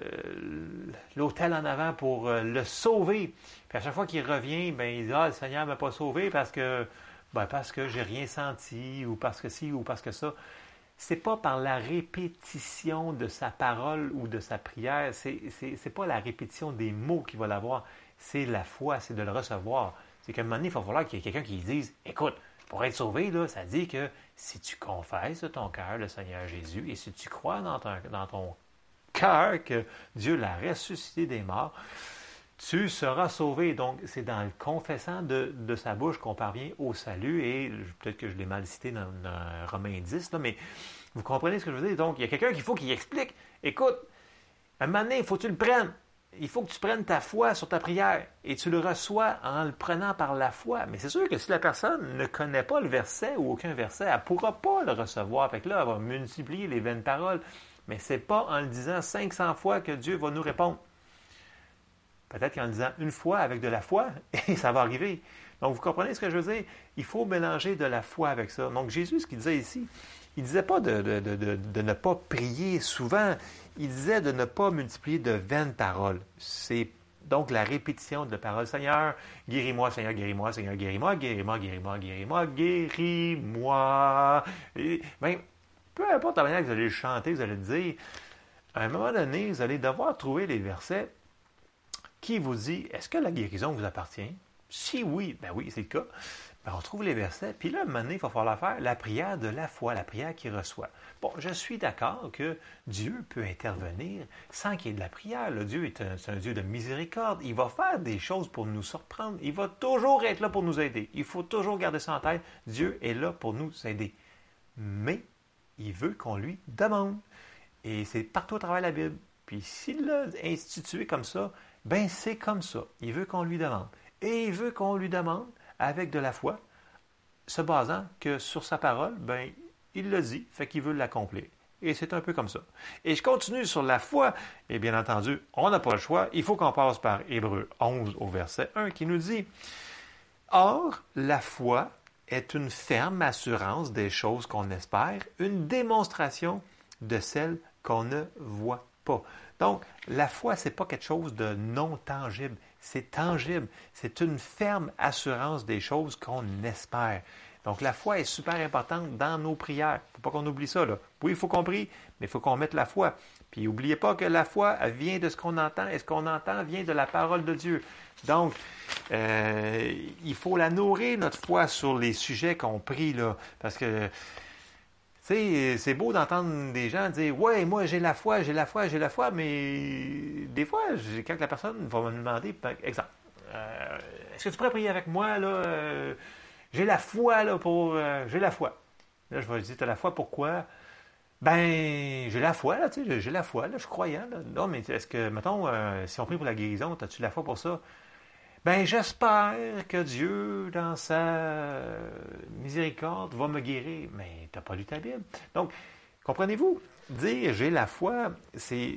l'hôtel en avant pour euh, le sauver. Puis à chaque fois qu'il revient, ben, il dit Ah, le Seigneur ne m'a pas sauvé parce que ben, parce que j'ai rien senti ou parce que si ou parce que ça. C'est pas par la répétition de sa parole ou de sa prière, c'est pas la répétition des mots qu'il va l'avoir, c'est la foi, c'est de le recevoir. C'est qu'à un moment donné, il va falloir qu'il y ait quelqu'un qui dise Écoute, pour être sauvé, là, ça dit que si tu confesses de ton cœur le Seigneur Jésus et si tu crois dans ton, dans ton cœur que Dieu l'a ressuscité des morts, tu seras sauvé. Donc, c'est dans le confessant de, sa bouche qu'on parvient au salut. Et peut-être que je l'ai mal cité dans, Romains 10, mais vous comprenez ce que je veux dire. Donc, il y a quelqu'un qu'il faut qu'il explique. Écoute, à un moment donné, il faut que tu le prennes il faut que tu prennes ta foi sur ta prière et tu le reçois en le prenant par la foi. Mais c'est sûr que si la personne ne connaît pas le verset ou aucun verset, elle ne pourra pas le recevoir. Fait que là, elle va multiplier les vaines paroles. Mais ce n'est pas en le disant 500 fois que Dieu va nous répondre. Peut-être qu'en disant une fois avec de la foi, et ça va arriver. Donc, vous comprenez ce que je veux dire? Il faut mélanger de la foi avec ça. Donc, Jésus, ce qu'il disait ici, il ne disait pas de, de, ne pas prier souvent il disait de ne pas multiplier de vaines paroles. C'est donc la répétition de la parole. Seigneur, guéris-moi, Seigneur, guéris-moi, Seigneur, guéris-moi, guéris-moi, guéris-moi, guéris-moi, guéris-moi. Ben, peu importe la manière que vous allez le chanter, vous allez le dire, à un moment donné, vous allez devoir trouver les versets qui vous dit est-ce que la guérison vous appartient? Si oui, ben oui, c'est le cas. Ben, on trouve les versets, puis là, à un moment donné, il va falloir faire la prière de la foi, la prière qui reçoit. Bon, je suis d'accord que Dieu peut intervenir sans qu'il y ait de la prière. Dieu est un, Dieu de miséricorde. Il va faire des choses pour nous surprendre. Il va toujours être là pour nous aider. Il faut toujours garder ça en tête. Dieu est là pour nous aider. Mais il veut qu'on lui demande. Et c'est partout à travers la Bible. Puis s'il l'a institué comme ça, ben c'est comme ça. Il veut qu'on lui demande. Et il veut qu'on lui demande avec de la foi, se basant que sur sa parole, ben, il le dit, fait qu'il veut l'accomplir. Et c'est un peu comme ça. Et je continue sur la foi. Et bien entendu, on n'a pas le choix. Il faut qu'on passe par Hébreu 11 au verset 1 qui nous dit Or, la foi est une ferme assurance des choses qu'on espère, une démonstration de celles qu'on ne voit pas. Donc, la foi, ce n'est pas quelque chose de non tangible c'est tangible. C'est une ferme assurance des choses qu'on espère. Donc, la foi est super importante dans nos prières. Il ne faut pas qu'on oublie ça. Là. Oui, il faut qu'on prie, mais il faut qu'on mette la foi. Puis, n'oubliez pas que la foi vient de ce qu'on entend et ce qu'on entend vient de la parole de Dieu. Donc, euh, il faut la nourrir, notre foi, sur les sujets qu'on prie. Là, parce que c'est beau d'entendre des gens dire Ouais, moi j'ai la foi, j'ai la foi, j'ai la foi, mais des fois, quand la personne va me demander, exemple, euh, est-ce que tu pourrais prier avec moi là euh, J'ai la foi là pour. Euh, j'ai la foi. Là, je vais lui dire Tu as la foi pourquoi Ben, j'ai la foi, là, tu sais, j'ai la foi, là, je suis croyant. Là. Non, mais est-ce que, mettons, si on prie pour la guérison, as-tu la foi pour ça? Ben, j'espère que Dieu, dans sa miséricorde, va me guérir. Mais tu n'as pas lu ta Bible. Donc, comprenez-vous? Dire j'ai la foi, c'est.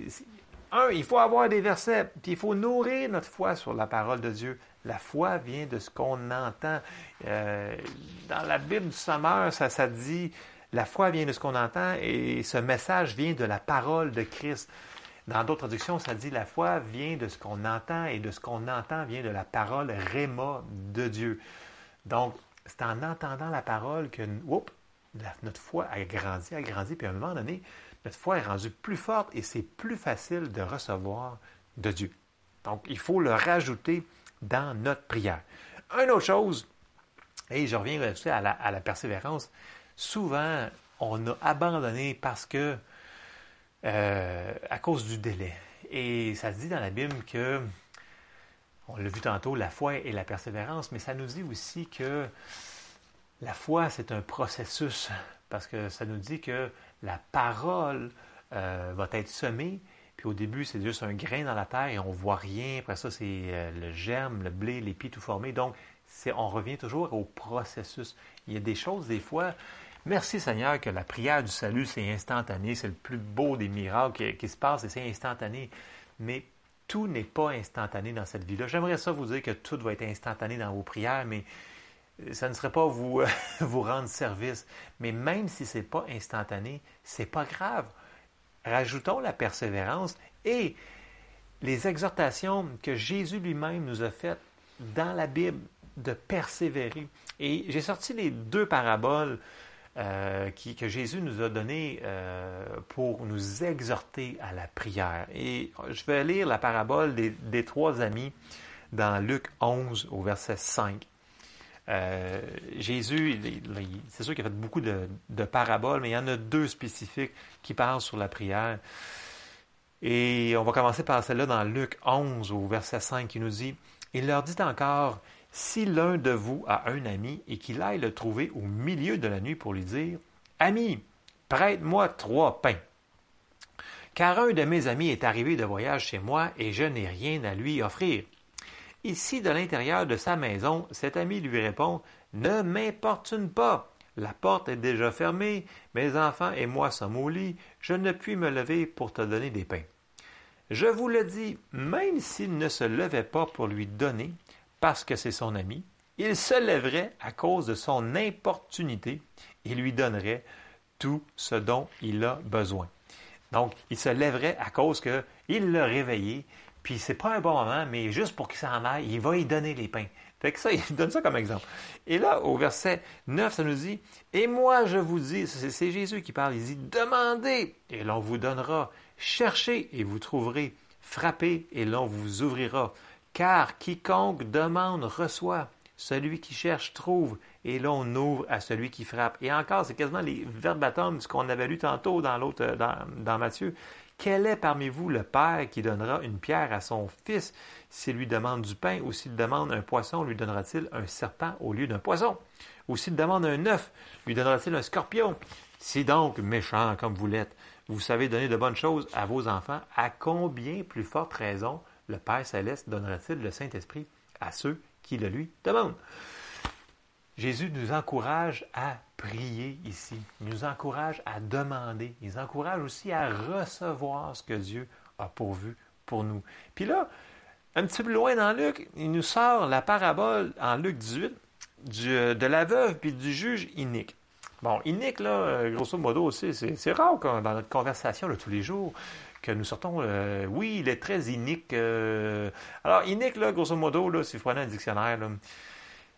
Un, il faut avoir des versets, puis il faut nourrir notre foi sur la parole de Dieu. La foi vient de ce qu'on entend. Euh, dans la Bible du Sommeur, ça, ça dit la foi vient de ce qu'on entend et ce message vient de la parole de Christ. Dans d'autres traductions, ça dit la foi vient de ce qu'on entend et de ce qu'on entend vient de la parole réma de Dieu. Donc, c'est en entendant la parole que notre foi a grandi, a grandi, puis à un moment donné, notre foi est rendue plus forte et c'est plus facile de recevoir de Dieu. Donc, il faut le rajouter dans notre prière. Une autre chose, Et je reviens à à la persévérance. Souvent, on a abandonné parce que, euh, à cause du délai. Et ça se dit dans la Bible que, on l'a vu tantôt, la foi et la persévérance, mais ça nous dit aussi que la foi, c'est un processus, parce que ça nous dit que la parole euh, va être semée, puis au début, c'est juste un grain dans la terre et on ne voit rien. Après ça, c'est euh, le germe, le blé, l'épi tout formé. Donc, on revient toujours au processus. Il y a des choses, des fois, merci Seigneur que la prière du salut, c'est instantané. C'est le plus beau des miracles qui, se passe et c'est instantané. Mais tout n'est pas instantané dans cette vie-là. J'aimerais ça vous dire que tout va être instantané dans vos prières, mais ça ne serait pas vous, vous rendre service. Mais même si ce n'est pas instantané, c'est pas grave. Rajoutons la persévérance et les exhortations que Jésus lui-même nous a faites dans la Bible de persévérer. Et j'ai sorti les deux paraboles euh, que Jésus nous a données euh, pour nous exhorter à la prière. Et je vais lire la parabole des, trois amis dans Luc 11 au verset 5. Euh, Jésus, c'est sûr qu'il a fait beaucoup de, de, paraboles, mais il y en a deux spécifiques qui parlent sur la prière. Et on va commencer par celle-là dans Luc 11 au verset 5 qui nous dit, Il leur dit encore, si l'un de vous a un ami et qu'il aille le trouver au milieu de la nuit pour lui dire, Ami, prête-moi trois pains. Car un de mes amis est arrivé de voyage chez moi et je n'ai rien à lui offrir. Ici, de l'intérieur de sa maison, cet ami lui répond Ne m'importune pas. La porte est déjà fermée, mes enfants et moi sommes au lit, je ne puis me lever pour te donner des pains. Je vous le dis, même s'il ne se levait pas pour lui donner, parce que c'est son ami, il se lèverait à cause de son importunité et lui donnerait tout ce dont il a besoin. Donc, il se lèverait à cause qu'il l'a réveillé, puis c'est pas un bon moment, mais juste pour qu'il s'en aille, il va y donner les pains. Fait ça, il donne ça comme exemple. Et là, au verset 9, ça nous dit, Et moi je vous dis, c'est Jésus qui parle, il dit, Demandez, et l'on vous donnera, cherchez, et vous trouverez, frappez, et l'on vous ouvrira. Car quiconque demande reçoit, celui qui cherche trouve, et l'on ouvre à celui qui frappe. Et encore, c'est quasiment les verbatim ce qu'on avait lu tantôt dans l'autre, dans, dans Matthieu. Quel est parmi vous le Père qui donnera une pierre à son fils s'il lui demande du pain, ou s'il demande un poisson, lui donnera-t-il un serpent au lieu d'un poisson? Ou s'il demande un œuf, lui donnera-t-il un scorpion? Si donc, méchant comme vous l'êtes, vous savez donner de bonnes choses à vos enfants, à combien plus forte raison le Père céleste donnera-t-il le Saint-Esprit à ceux qui le lui demandent? Jésus nous encourage à prier ici. Il nous encourage à demander. Il nous encourage aussi à recevoir ce que Dieu a pourvu pour nous. Puis là, un petit peu loin dans Luc, il nous sort la parabole en Luc 18 de la veuve puis du juge inique. Bon, inique, là, grosso modo aussi, c'est rare dans notre conversation de tous les jours que nous sortons. Euh, oui, il est très inique. Euh, alors, inique, là, grosso modo, là, si vous prenez un dictionnaire,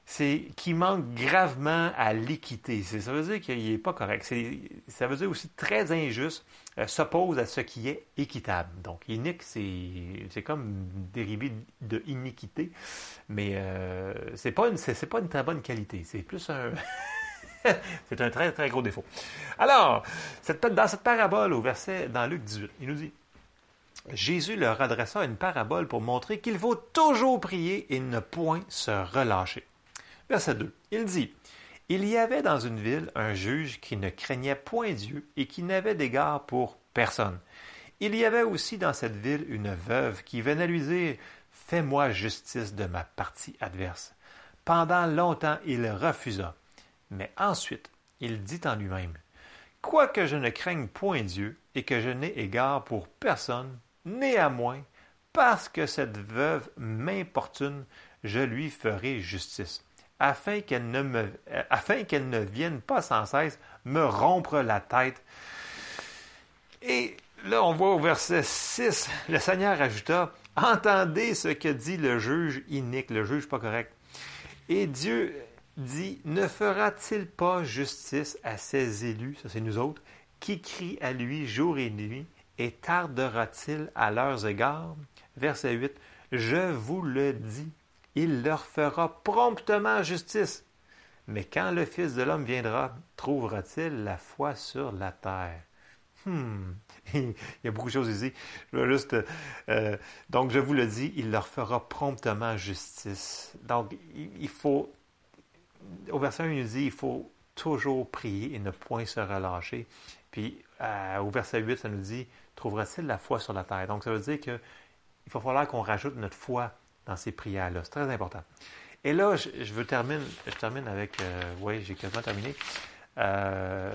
c'est qu'il manque gravement à l'équité. Ça veut dire qu'il n'est pas correct. Ça veut dire aussi très injuste, euh, s'oppose à ce qui est équitable. Donc, inique, c'est comme dérivé de iniquité, mais c'est pas, une, pas une très bonne qualité. C'est plus un. c'est un très, très gros défaut. Alors, dans cette parabole au verset, dans Luc 18, il nous dit Jésus leur adressa une parabole pour montrer qu'il faut toujours prier et ne point se relâcher. Verset 2. Il dit Il y avait dans une ville un juge qui ne craignait point Dieu et qui n'avait d'égard pour personne. Il y avait aussi dans cette ville une veuve qui venait lui dire Fais-moi justice de ma partie adverse. Pendant longtemps, il refusa. Mais ensuite, il dit en lui-même Quoique je ne craigne point Dieu et que je n'ai égard pour personne, néanmoins, parce que cette veuve m'importune, je lui ferai justice afin qu'elle ne, qu'elle ne vienne pas sans cesse me rompre la tête. Et là, on voit au verset 6, le Seigneur ajouta, Entendez ce que dit le juge inique, le juge pas correct. Et Dieu dit, ne fera-t-il pas justice à ses élus, ça c'est nous autres, qui crient à lui jour et nuit, et tardera-t-il à leurs égards? Verset 8, Je vous le dis, il leur fera promptement justice. Mais quand le Fils de l'homme viendra, trouvera-t-il la foi sur la terre? Hmm. il y a beaucoup de choses ici. Je juste, euh, donc, je vous le dis, il leur fera promptement justice. Donc, il faut, au verset 1, il nous dit, il faut toujours prier et ne point se relâcher. Puis, euh, au verset 8, ça nous dit, trouvera-t-il la foi sur la terre? Donc, ça veut dire qu'il va falloir qu'on rajoute notre foi dans ces prières-là. C'est très important. Et là, je, veux terminer, je termine avec, euh, oui, j'ai quasiment terminé. Euh,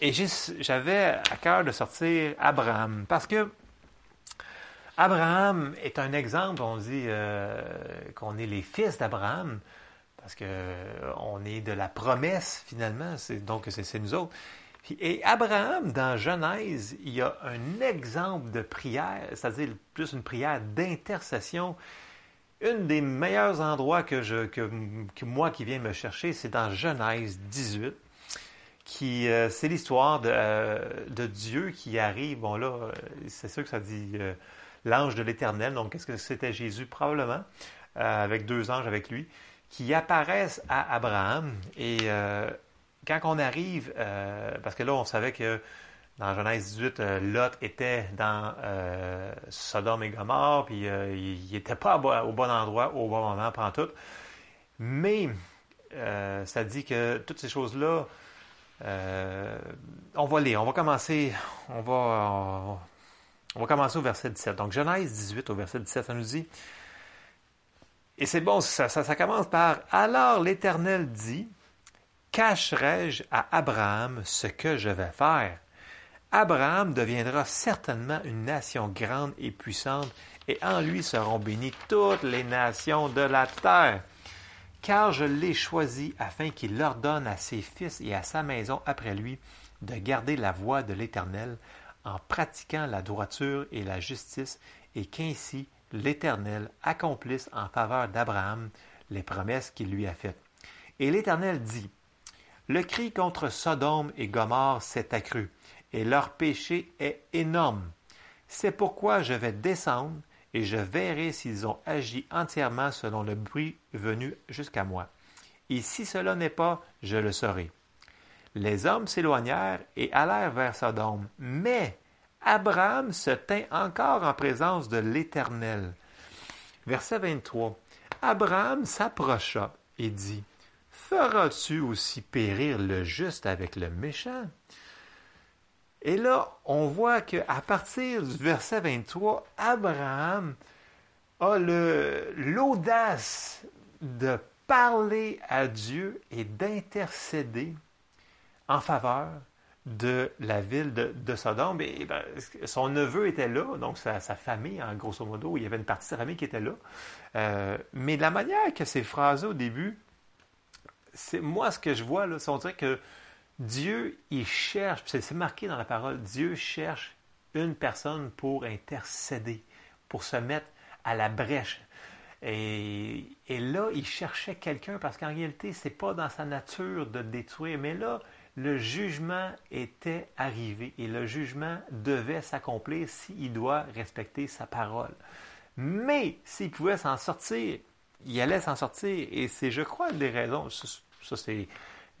et j'avais à cœur de sortir Abraham, parce que Abraham est un exemple, on dit euh, qu'on est les fils d'Abraham, parce qu'on est de la promesse finalement, donc c'est nous autres. Et Abraham, dans Genèse, il y a un exemple de prière, c'est-à-dire plus une prière d'intercession un des meilleurs endroits que, je, que, moi qui viens me chercher, c'est dans Genèse 18, qui euh, c'est l'histoire de, euh, de, Dieu qui arrive. Bon là, euh, c'est sûr que ça dit l'ange de l'Éternel. Donc, qu'est-ce que c'était Jésus? Probablement avec deux anges avec lui qui apparaissent à Abraham. Et quand on arrive, parce que là, on savait que dans Genèse 18, euh, Lot était dans euh, Sodome et Gomorre, puis euh, il n'était pas au bon endroit au bon moment, pendant tout. Mais ça dit que toutes ces choses-là, on va lire, on va commencer, on va, on va commencer au verset 17. Donc Genèse 18 au verset 17, ça nous dit, et c'est bon, ça commence par, alors l'Éternel dit, cacherai-je à Abraham ce que je vais faire? Abraham deviendra certainement une nation grande et puissante, et en lui seront bénies toutes les nations de la terre. Car je l'ai choisi afin qu'il ordonne à ses fils et à sa maison après lui de garder la voie de l'Éternel en pratiquant la droiture et la justice, et qu'ainsi l'Éternel accomplisse en faveur d'Abraham les promesses qu'il lui a faites. Et l'Éternel dit, Le cri contre Sodome et Gomorre s'est accru, et leur péché est énorme. C'est pourquoi je vais descendre et je verrai s'ils ont agi entièrement selon le bruit venu jusqu'à moi. Et si cela n'est pas, je le saurai. Les hommes s'éloignèrent et allèrent vers Sodome, mais Abraham se tint encore en présence de l'Éternel. Verset 23. Abraham s'approcha et dit, Feras-tu aussi périr le juste avec le méchant? Et là, on voit qu'à partir du verset 23, Abraham a l'audace de parler à Dieu et d'intercéder en faveur de la ville de, Sodome. Et, ben, son neveu était là, donc sa, famille, en grosso modo, il y avait une partie de sa famille qui était là. Euh, mais la manière que ces phrases au début, c'est moi ce que je vois, là, c'est on dirait que Dieu, il cherche, c'est marqué dans la parole, Dieu cherche une personne pour intercéder, pour se mettre à la brèche. Et, là, il cherchait quelqu'un parce qu'en réalité, ce n'est pas dans sa nature de détruire. Mais là, le jugement était arrivé et le jugement devait s'accomplir s'il doit respecter sa parole. Mais s'il pouvait s'en sortir, il allait s'en sortir. Et c'est, je crois, des raisons. Ça, c'est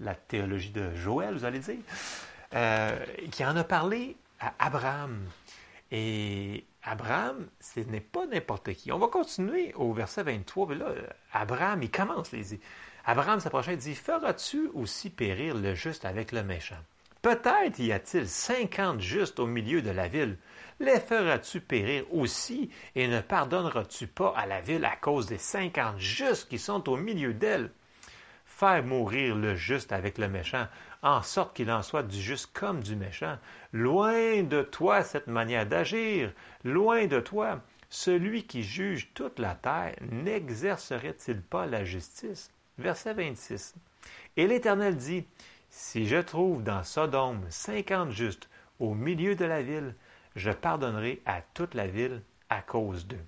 la théologie de Joël, vous allez dire, euh, qui en a parlé à Abraham. Et Abraham, ce n'est pas n'importe qui. On va continuer au verset 23. Mais là, Abraham, il commence, les Abraham s'approchait et dit Feras-tu aussi périr le juste avec le méchant Peut-être y a-t-il cinquante justes au milieu de la ville. Les feras-tu périr aussi et ne pardonneras-tu pas à la ville à cause des cinquante justes qui sont au milieu d'elle? Faire mourir le juste avec le méchant, en sorte qu'il en soit du juste comme du méchant. Loin de toi cette manière d'agir, loin de toi. Celui qui juge toute la terre n'exercerait-il pas la justice? Verset 26. Et l'Éternel dit, Si je trouve dans Sodome cinquante justes au milieu de la ville, je pardonnerai à toute la ville à cause d'eux.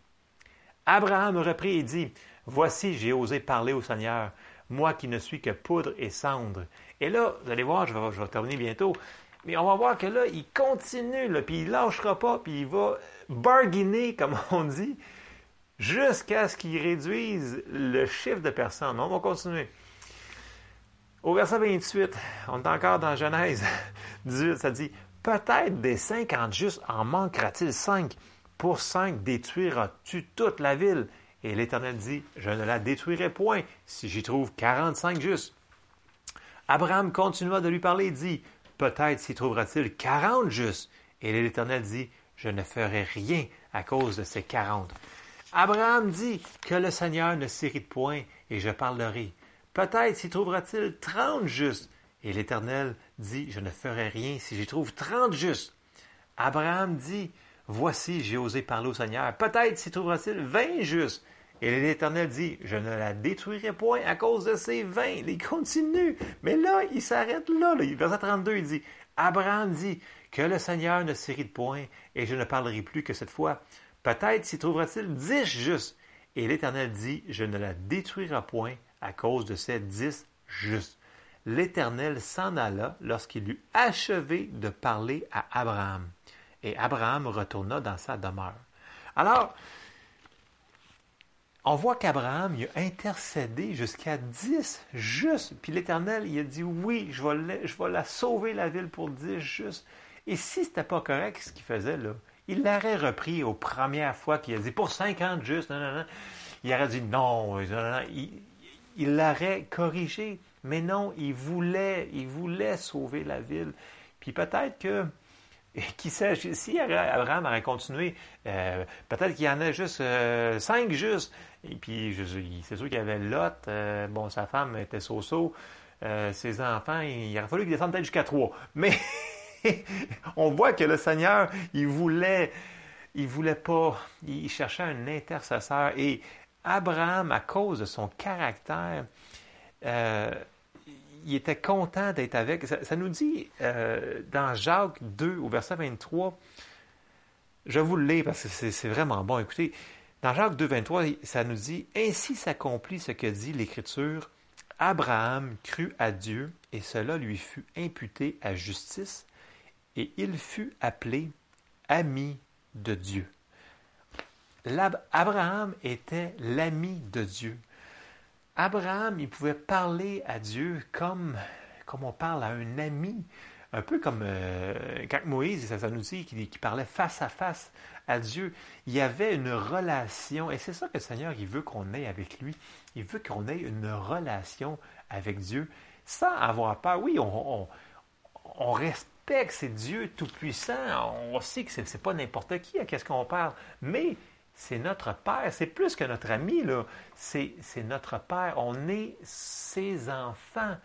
Abraham reprit et dit, Voici, j'ai osé parler au Seigneur moi qui ne suis que poudre et cendre. Et là, vous allez voir, je vais, bientôt, mais on va voir que là, il continue, puis il ne lâchera pas, puis il va bargainer, comme on dit, jusqu'à ce qu'il réduise le chiffre de personnes. On va continuer. Au verset 28, on est encore dans Genèse 18, ça dit Peut-être des cinquante justes en manquera-t-il cinq Pour cinq détruiras-tu toute la ville? Et l'Éternel dit Je ne la détruirai point si j'y trouve quarante-cinq justes. Abraham continua de lui parler et dit Peut-être s'y trouvera-t-il quarante justes Et l'Éternel dit Je ne ferai rien à cause de ces quarante. Abraham dit que le Seigneur ne s'irrite point et je parlerai. Peut-être s'y trouvera-t-il trente justes. Et l'Éternel dit, je ne ferai rien si j'y trouve trente justes. Abraham dit, voici, j'ai osé parler au Seigneur. Peut-être s'y trouvera-t-il vingt justes. Et l'Éternel dit, je ne la détruirai point à cause de ces vingt. Il continue. Mais là, il s'arrête là. Verset 32, il dit, Abraham dit, que le Seigneur ne s'irrite point, et je ne parlerai plus que cette fois. Peut-être s'y trouvera-t-il dix justes. Et l'Éternel dit, je ne la détruirai point à cause de ces dix justes. L'Éternel s'en alla lorsqu'il eut achevé de parler à Abraham. Et Abraham retourna dans sa demeure. Alors, on voit qu'Abraham a intercédé jusqu'à dix justes. Puis l'Éternel, il a dit oui, je vais, je vais la sauver la ville pour dix justes. Et si ce n'était pas correct ce qu'il faisait là, il l'aurait repris aux premières fois qu'il a dit pour 50 justes, non, non, non. Il aurait dit non, non, non, il, l'aurait corrigé. Mais non, il voulait, il voulait sauver la ville. Puis peut-être que, qui sait, si Abraham aurait continué, euh, peut-être qu'il y en a juste euh, cinq juste. Et puis, c'est sûr qu'il y avait Lot, euh, bon, sa femme était so-so, ses enfants, il aurait fallu qu'il descende peut-être jusqu'à trois. Mais on voit que le Seigneur, il voulait, il voulait pas, il cherchait un intercesseur. Et Abraham, à cause de son caractère, euh, il était content d'être avec. Ça, nous dit euh, dans Jacques 2, au verset 23, je vous le lis parce que c'est vraiment bon. Écoutez, dans Jacques 2, 23, ça nous dit Ainsi s'accomplit ce que dit l'Écriture. Abraham crut à Dieu et cela lui fut imputé à justice et il fut appelé ami de Dieu. Abraham était l'ami de Dieu. Abraham, il pouvait parler à Dieu comme, comme on parle à un ami, un peu comme euh, quand Moïse, ça, nous dit qu'il parlait face à face à Dieu. Il y avait une relation, et c'est ça que le Seigneur, il veut qu'on ait avec lui. Il veut qu'on ait une relation avec Dieu sans avoir peur. Oui, on, on, on c'est Dieu tout-puissant. On sait que ce n'est pas n'importe qui à qu'est-ce qu'on parle. Mais c'est notre Père. C'est plus que notre ami, là. C'est, notre Père. On est ses enfants.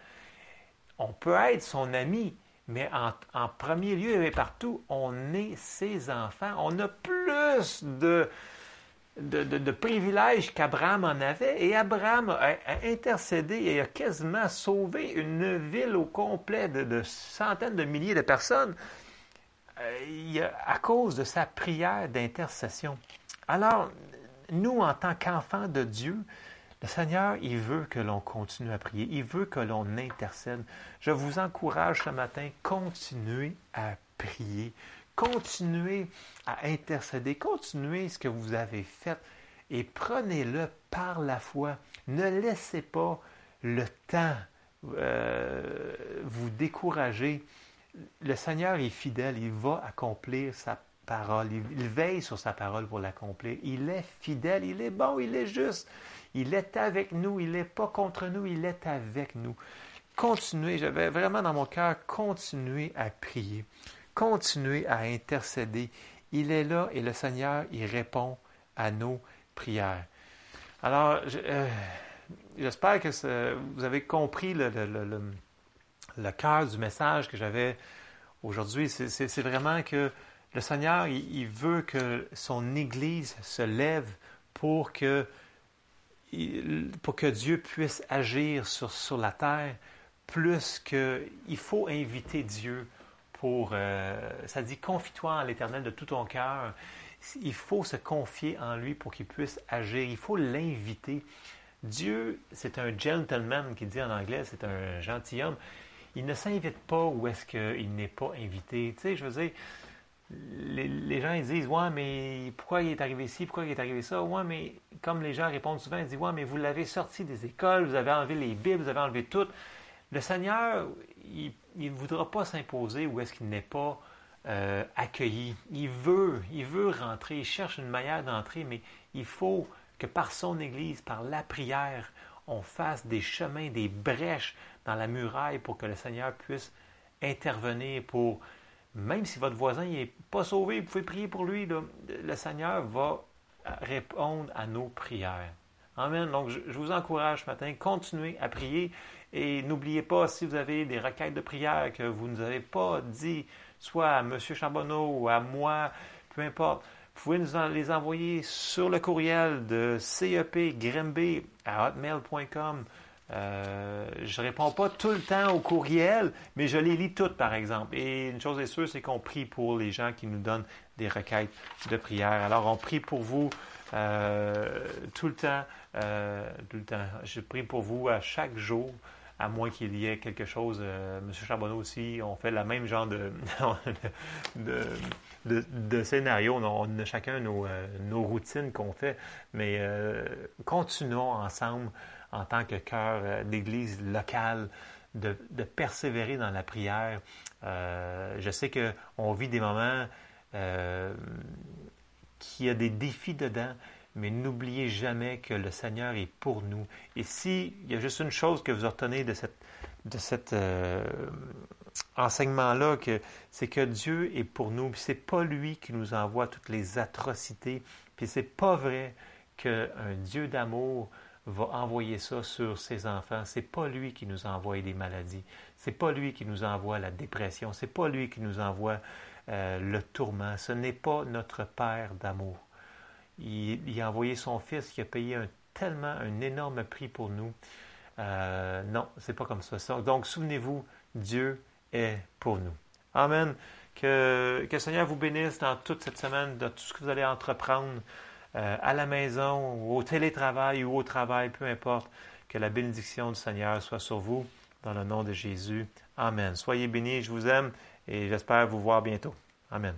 On peut être son ami, mais en, premier lieu et partout, on est ses enfants. On a plus de, de, privilèges qu'Abraham en avait. Et Abraham a, intercédé et a quasiment sauvé une ville au complet de, centaines de milliers de personnes euh, à cause de sa prière d'intercession. Alors, nous, en tant qu'enfants de Dieu, le Seigneur, il veut que l'on continue à prier. Il veut que l'on intercède. Je vous encourage ce matin, continuez à prier. Continuez à intercéder. Continuez ce que vous avez fait et prenez-le par la foi. Ne laissez pas le temps euh, vous décourager. Le Seigneur est fidèle. Il va accomplir sa parole. Il, veille sur sa parole pour l'accomplir. Il est fidèle, il est bon, il est juste. Il est avec nous, il n'est pas contre nous, il est avec nous. Continuez, j'avais vraiment dans mon cœur, continuez à prier, continuez à intercéder. Il est là et le Seigneur, il répond à nos prières. Alors, euh, j'espère que vous avez compris le, cœur du message que j'avais aujourd'hui. C'est vraiment que le Seigneur, il, veut que son Église se lève pour que, pour que Dieu puisse agir sur, sur la terre, plus que il faut inviter Dieu pour, euh, ça dit, confie-toi en l'Éternel de tout ton cœur. Il faut se confier en lui pour qu'il puisse agir. Il faut l'inviter. Dieu, c'est un gentleman qui dit en anglais, c'est un gentilhomme. Il ne s'invite pas où est-ce qu'il n'est pas invité. Tu sais, je veux dire, les, gens ils disent Ouais, mais pourquoi il est arrivé ci, pourquoi il est arrivé ça Ouais, mais comme les gens répondent souvent, ils disent Ouais, mais vous l'avez sorti des écoles, vous avez enlevé les Bibles, vous avez enlevé tout. le Seigneur, il ne voudra pas s'imposer où est-ce qu'il n'est pas euh, accueilli. Il veut, il veut rentrer, il cherche une manière d'entrer, mais il faut que par son Église, par la prière, on fasse des chemins, des brèches dans la muraille pour que le Seigneur puisse intervenir pour, même si votre voisin n'est pas sauvé, vous pouvez prier pour lui, le Seigneur va répondre à nos prières. Amen. Donc, je, vous encourage ce matin, continuez à prier et n'oubliez pas, si vous avez des requêtes de prière que vous ne nous avez pas dit, soit à M. Charbonneau ou à moi, peu importe, vous pouvez nous les envoyer sur le courriel de cepgrimby à hotmail.com. Euh, je ne réponds pas tout le temps au courriel, mais je les lis toutes, par exemple. Et une chose est sûre, c'est qu'on prie pour les gens qui nous donnent des requêtes de prière. Alors, on prie pour vous euh, tout le temps. Euh, tout le temps. Je prie pour vous à chaque jour à moins qu'il y ait quelque chose. Euh, Monsieur Charbonneau aussi, on fait le même genre de, de, scénario. On a chacun nos, nos routines qu'on fait, mais continuons ensemble en tant que cœur d'église locale de, persévérer dans la prière. je sais qu'on vit des moments qu'il y a des défis dedans, mais n'oubliez jamais que le Seigneur est pour nous. Et s'il y a juste une chose que vous retenez de cet de euh, enseignement-là, c'est que Dieu est pour nous. Ce n'est pas lui qui nous envoie toutes les atrocités. Puis c'est pas vrai qu'un Dieu d'amour va envoyer ça sur ses enfants. C'est pas lui qui nous envoie des maladies. C'est pas lui qui nous envoie la dépression. C'est pas lui qui nous envoie euh, le tourment. Ce n'est pas notre Père d'amour. Il, a envoyé son Fils qui a payé un, tellement un énorme prix pour nous. Euh, non, c'est pas comme ça. Donc, souvenez-vous, Dieu est pour nous. Amen. Que, le Seigneur vous bénisse dans toute cette semaine, dans tout ce que vous allez entreprendre euh, à la maison, au télétravail ou au travail, peu importe. Que la bénédiction du Seigneur soit sur vous, dans le nom de Jésus. Amen. Soyez bénis, je vous aime et j'espère vous voir bientôt. Amen.